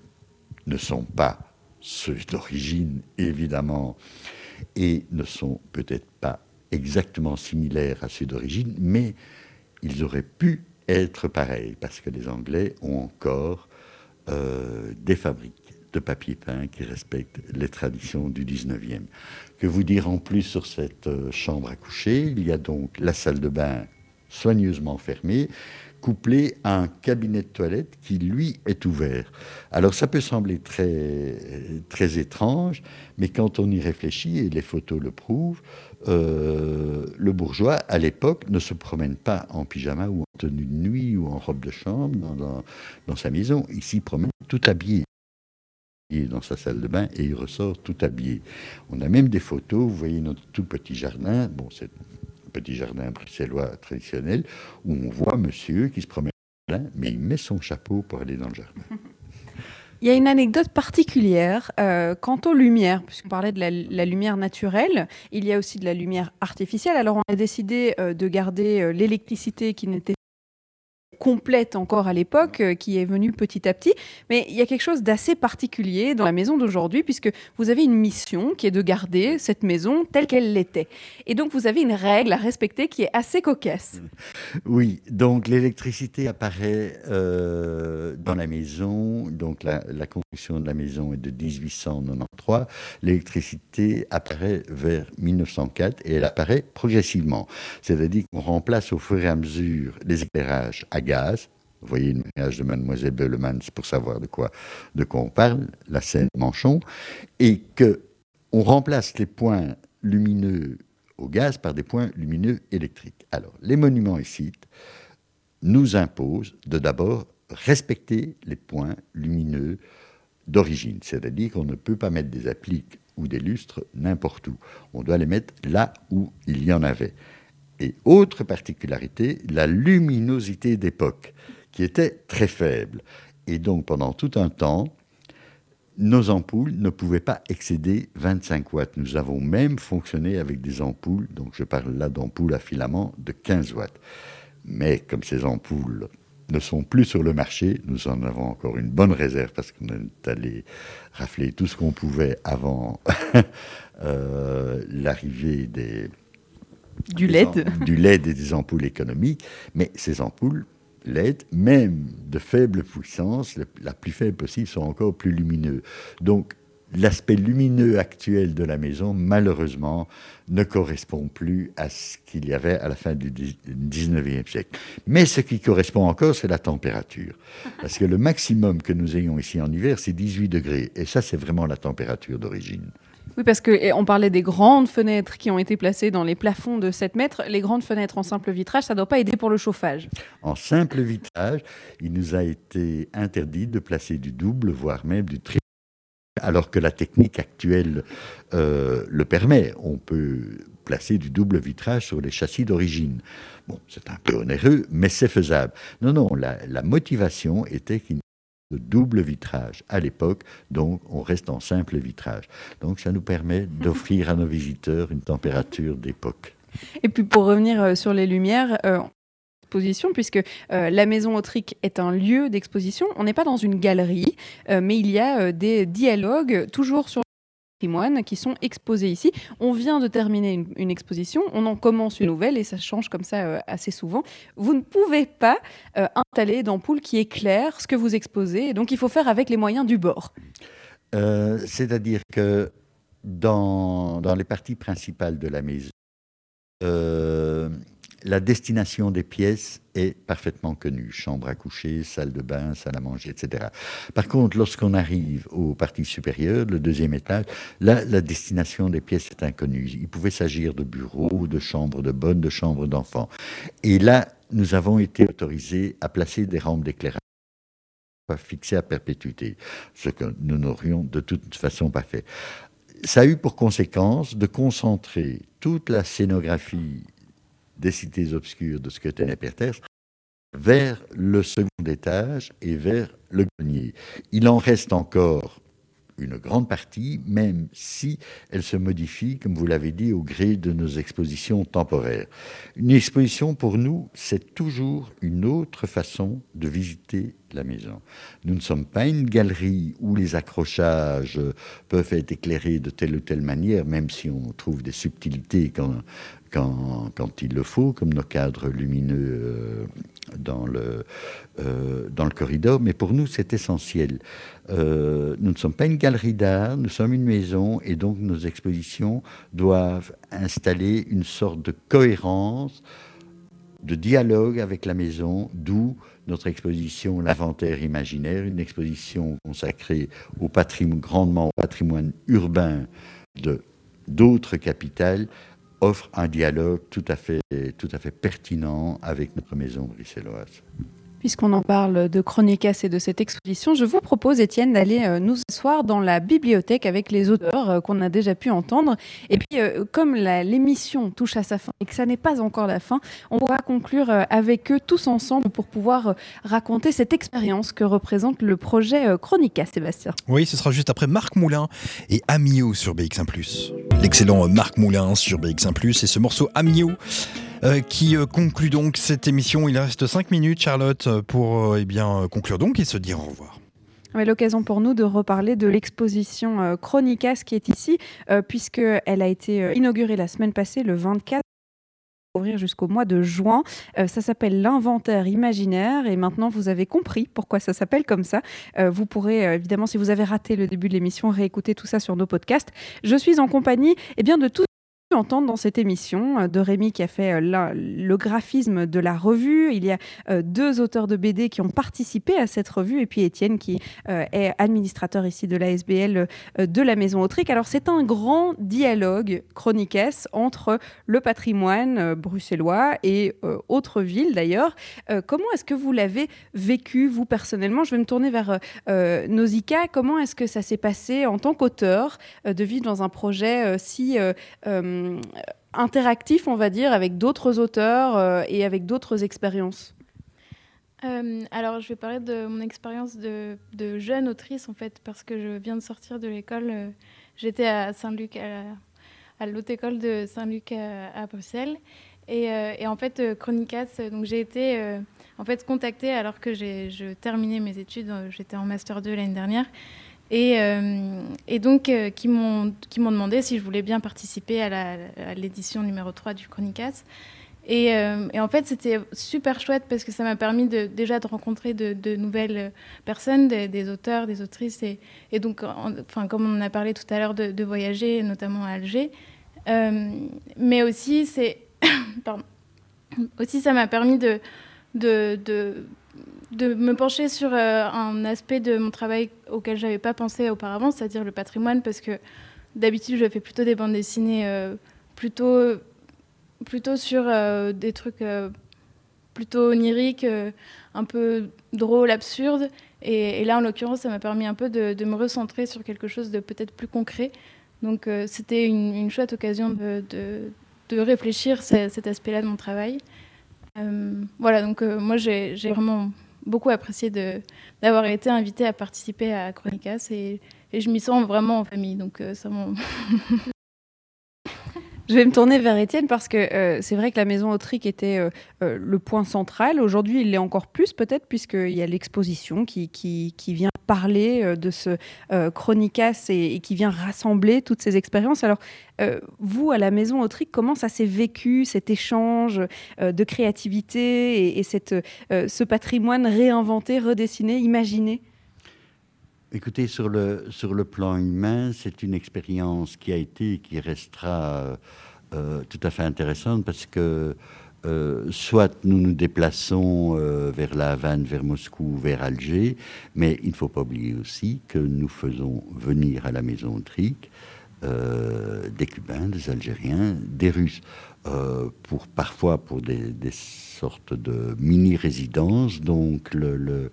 ne sont pas ceux d'origine, évidemment, et ne sont peut-être pas exactement similaires à ceux d'origine, mais ils auraient pu être pareils, parce que les Anglais ont encore euh, des fabriques de papier peint qui respectent les traditions du 19e. Que vous dire en plus sur cette euh, chambre à coucher? Il y a donc la salle de bain soigneusement fermée, couplé à un cabinet de toilette qui, lui, est ouvert. Alors ça peut sembler très, très étrange, mais quand on y réfléchit, et les photos le prouvent, euh, le bourgeois, à l'époque, ne se promène pas en pyjama ou en tenue de nuit ou en robe de chambre dans, sa maison. Il s'y promène tout habillé dans sa salle de bain et il ressort tout habillé. On a même des photos, vous voyez notre tout petit jardin, bon c'est petit jardin bruxellois traditionnel, où on voit monsieur qui se promène, mais il met son chapeau pour aller dans le jardin. Il y a une anecdote particulière euh, quant aux lumières, puisqu'on parlait de la, lumière naturelle, il y a aussi de la lumière artificielle. Alors on a décidé euh, de garder euh, l'électricité qui n'était complète encore à l'époque, euh, qui est venue petit à petit. Mais il y a quelque chose d'assez particulier dans la maison d'aujourd'hui, puisque vous avez une mission qui est de garder cette maison telle qu'elle l'était. Et donc vous avez une règle à respecter qui est assez cocasse. Oui, donc l'électricité apparaît euh, dans la maison. Donc la, la, construction de la maison est de 1893. L'électricité apparaît vers 1904 et elle apparaît progressivement. C'est-à-dire qu'on remplace au fur et à mesure les éclairages à Vous voyez le mariage de Mademoiselle Belleman, c'est pour savoir de quoi, de quoi on parle, la scène Manchon, et que on remplace les points lumineux au gaz par des points lumineux électriques. Alors, les monuments et sites nous imposent de d'abord respecter les points lumineux d'origine, c'est-à-dire qu'on ne peut pas mettre des appliques ou des lustres n'importe où. On doit les mettre là où il y en avait. Et autre particularité, la luminosité d'époque, qui était très faible. Et donc pendant tout un temps, nos ampoules ne pouvaient pas excéder 25 watts. Nous avons même fonctionné avec des ampoules, donc je parle là d'ampoules à filament de 15 watts. Mais comme ces ampoules ne sont plus sur le marché, nous en avons encore une bonne réserve parce qu'on est allé rafler tout ce qu'on pouvait avant euh, l'arrivée des, du LED. du LED et des ampoules économiques. Mais ces ampoules LED, même de faible puissance, la plus faible possible, sont encore plus lumineux. Donc, l'aspect lumineux actuel de la maison, malheureusement, ne correspond plus à ce qu'il y avait à la fin du 19e siècle. Mais ce qui correspond encore, c'est la température. Parce que le maximum que nous ayons ici en hiver, c'est 18 degrés. Et ça, c'est vraiment la température d'origine. Oui, parce qu'on parlait des grandes fenêtres qui ont été placées dans les plafonds de 7 mètres. Les grandes fenêtres en simple vitrage, ça ne doit pas aider pour le chauffage. En simple vitrage, il nous a été interdit de placer du double, voire même du triple, alors que la technique actuelle euh, le permet. On peut placer du double vitrage sur les châssis d'origine. Bon, c'est un peu onéreux, mais c'est faisable. Non, non, la, la motivation était qu'il de double vitrage à l'époque, donc on reste en simple vitrage. Donc ça nous permet d'offrir à nos visiteurs une température d'époque. Et puis pour revenir euh, sur les lumières, euh, exposition, puisque euh, la maison Autrique est un lieu d'exposition. On n'est pas dans une galerie, mais il y a des dialogues toujours sur qui sont exposés ici. On vient de terminer une, exposition, on en commence une nouvelle et ça change comme ça euh, assez souvent. Vous ne pouvez pas euh, installer d'ampoule qui éclaire ce que vous exposez, donc il faut faire avec les moyens du bord. Euh, c'est-à-dire que dans, dans, les parties principales de la maison, la destination des pièces est parfaitement connue. Chambre à coucher, salle de bain, salle à manger, etc. Par contre, lorsqu'on arrive aux parties supérieures, le deuxième étage, là, la destination des pièces est inconnue. Il pouvait s'agir de bureaux, de chambres de bonne, de chambres d'enfants. Et là, nous avons été autorisés à placer des rampes d'éclairage fixées à perpétuité, ce que nous n'aurions de toute façon pas fait. Ça a eu pour conséquence de concentrer toute la scénographie des cités obscures de ce que était Néperters vers le second étage et vers le grenier. Il en reste encore une grande partie, même si elle se modifie, comme vous l'avez dit, au gré de nos expositions temporaires. Une exposition, pour nous, c'est toujours une autre façon de visiter la maison. Nous ne sommes pas une galerie où les accrochages peuvent être éclairés de telle ou telle manière, même si on trouve des subtilités quand, quand, il le faut, comme nos cadres lumineux euh, dans, le, euh, dans le corridor. Mais pour nous, c'est essentiel. Euh, nous ne sommes pas une galerie d'art, nous sommes une maison, et donc nos expositions doivent installer une sorte de cohérence, de dialogue avec la maison, d'où notre exposition L'inventaire imaginaire, une exposition consacrée grandement au patrimoine urbain de d'autres capitales, offre un dialogue tout à fait, tout à fait pertinent avec notre maison bruxelloise. Puisqu'on en parle de Chronicas et de cette exposition, je vous propose, Étienne, d'aller euh, nous asseoir dans la bibliothèque avec les auteurs euh, qu'on a déjà pu entendre. Et puis, euh, comme l'émission touche à sa fin et que ça n'est pas encore la fin, on pourra conclure avec eux tous ensemble pour pouvoir raconter cette expérience que représente le projet Chronicas, Sébastien. Oui, ce sera juste après Marc Moulin et Amio sur BX1+. L'excellent Marc Moulin sur BX1+, et ce morceau Amio euh, qui euh, conclut donc cette émission. Il reste 5 minutes, Charlotte, pour euh, eh bien, conclure donc et se dire au revoir. L'occasion pour nous de reparler de l'exposition Chronicas qui est ici, puisqu'elle a été inaugurée la semaine passée, le 24 ouvrir jusqu'au mois de juin. ça s'appelle l'inventaire imaginaire et maintenant vous avez compris pourquoi ça s'appelle comme ça. vous pourrez évidemment, si vous avez raté le début de l'émission, réécouter tout ça sur nos podcasts. Je suis en compagnie eh bien, de tous entendre dans cette émission euh, de Rémi qui a fait euh, le graphisme de la revue. Il y a euh, deux auteurs de BD qui ont participé à cette revue et puis Étienne qui est administrateur ici de l'ASBL de la Maison Autrique. Alors c'est un grand dialogue chroniques entre le patrimoine bruxellois et autres villes d'ailleurs. comment est-ce que vous l'avez vécu vous personnellement? Je vais me tourner vers Nausicaa. Comment est-ce que ça s'est passé en tant qu'auteur de vivre dans un projet si euh, interactif, on va dire, avec d'autres auteurs euh, et avec d'autres expériences euh, alors, je vais parler de mon expérience de, jeune autrice, en fait, parce que je viens de sortir de l'école. J'étais à Saint-Luc, à, l'autre école de Saint-Luc à, Bruxelles. Et, en fait, Chronicas, donc j'ai été en fait contactée alors que j'ai terminé mes études. J'étais en master 2 l'année dernière. Euh, et, donc, euh, qui m'ont demandé si je voulais bien participer à l'édition numéro 3 du Chronicas. Euh, et, en fait, c'était super chouette parce que ça m'a permis déjà de rencontrer de, nouvelles personnes, des, auteurs, des autrices. Et, donc, enfin, comme on a parlé tout à l'heure, de, voyager, notamment à Alger. mais aussi, aussi, ça m'a permis de, de, de me pencher sur euh, un aspect de mon travail auquel j'avais pas pensé auparavant, c'est-à-dire le patrimoine, parce que d'habitude je fais plutôt des bandes dessinées euh, plutôt, plutôt sur euh, des trucs plutôt oniriques, un peu drôles, absurdes. Et, là, en l'occurrence, ça m'a permis un peu de, me recentrer sur quelque chose de peut-être plus concret. Donc c'était une, chouette occasion de, de, réfléchir cet aspect-là de mon travail. voilà, donc moi j'ai vraiment beaucoup apprécié d'avoir été invitée à participer à Chronicas et, je m'y sens vraiment en famille. Donc euh, Je vais me tourner vers Étienne parce que euh, c'est vrai que la maison Autrique était euh, le point central. Aujourd'hui, il l'est encore plus peut-être puisqu'il y a l'exposition qui, vient parler de ce Chronicas et, et, qui vient rassembler toutes ces expériences. Alors, euh, vous, à la Maison Autrique, comment ça s'est vécu, cet échange euh, de créativité et, cette, euh, ce patrimoine réinventé, redessiné, imaginé? Écoutez, sur le, sur le plan humain, c'est une expérience qui a été et qui restera tout à fait intéressante parce que soit nous nous déplaçons vers La Havane, vers Moscou, vers Alger, mais il ne faut pas oublier aussi que nous faisons venir à la Maison Trique des Cubains, des Algériens, des Russes. Euh, pour parfois pour des, sortes de mini-résidences. Donc le,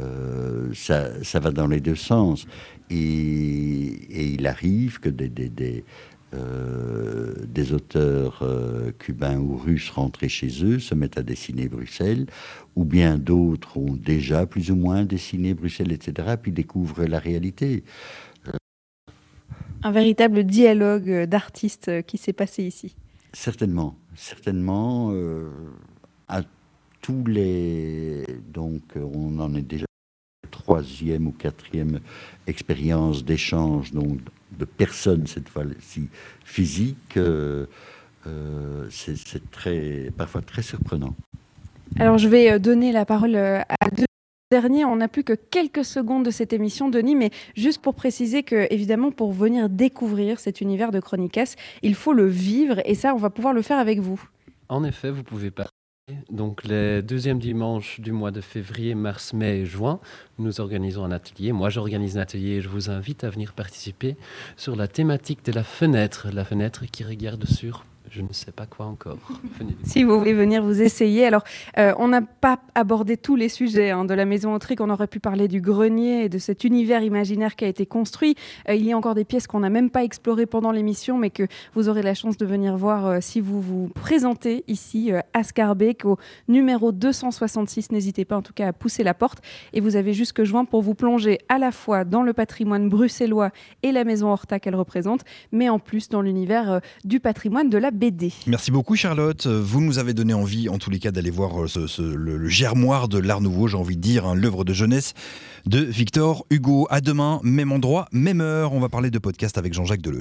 euh, ça, ça, va dans les deux sens. Et, il arrive que des, des, des, euh, auteurs cubains ou russes rentrés chez eux se mettent à dessiner Bruxelles, ou bien d'autres ont déjà plus ou moins dessiné Bruxelles, etc., puis découvrent la réalité. Un véritable dialogue d'artistes qui s'est passé ici. Certainement, certainement. Euh, à tous les. Donc, on en est déjà troisième ou quatrième expérience d'échange donc de personnes cette fois-ci physiques. Euh, euh, c'est très parfois très surprenant. Alors, je vais donner la parole à deux dernier. On n'a plus que quelques secondes de cette émission, Denis, mais juste pour préciser que, évidemment, pour venir découvrir cet univers de Chronicas, il faut le vivre et ça, on va pouvoir le faire avec vous. En effet, vous pouvez pas. Donc, les deuxièmes dimanches du mois de février, mars, mai et juin, nous organisons un atelier. Moi, j'organise un atelier et je vous invite à venir participer sur la thématique de la fenêtre, la fenêtre qui regarde sur je ne sais pas quoi encore. si vous voulez venir vous essayer. Alors, euh, on n'a pas abordé tous les sujets hein, de la maison autrique. On aurait pu parler du grenier et de cet univers imaginaire qui a été construit. Euh, il y a encore des pièces qu'on n'a même pas explorées pendant l'émission, mais que vous aurez la chance de venir voir euh, si vous vous présentez ici à Scarbeck au numéro 266. N'hésitez pas en tout cas à pousser la porte. Et vous avez jusque juin pour vous plonger à la fois dans le patrimoine bruxellois et la maison Horta qu'elle représente, mais en plus dans l'univers du patrimoine de la Merci beaucoup Charlotte. Vous nous avez donné envie en tous les cas d'aller voir euh, le, germoire de l'art nouveau, j'ai envie de dire, hein, l'œuvre de jeunesse de Victor Hugo. À demain, même endroit, même heure. On va parler de podcast avec Jean-Jacques Deleu.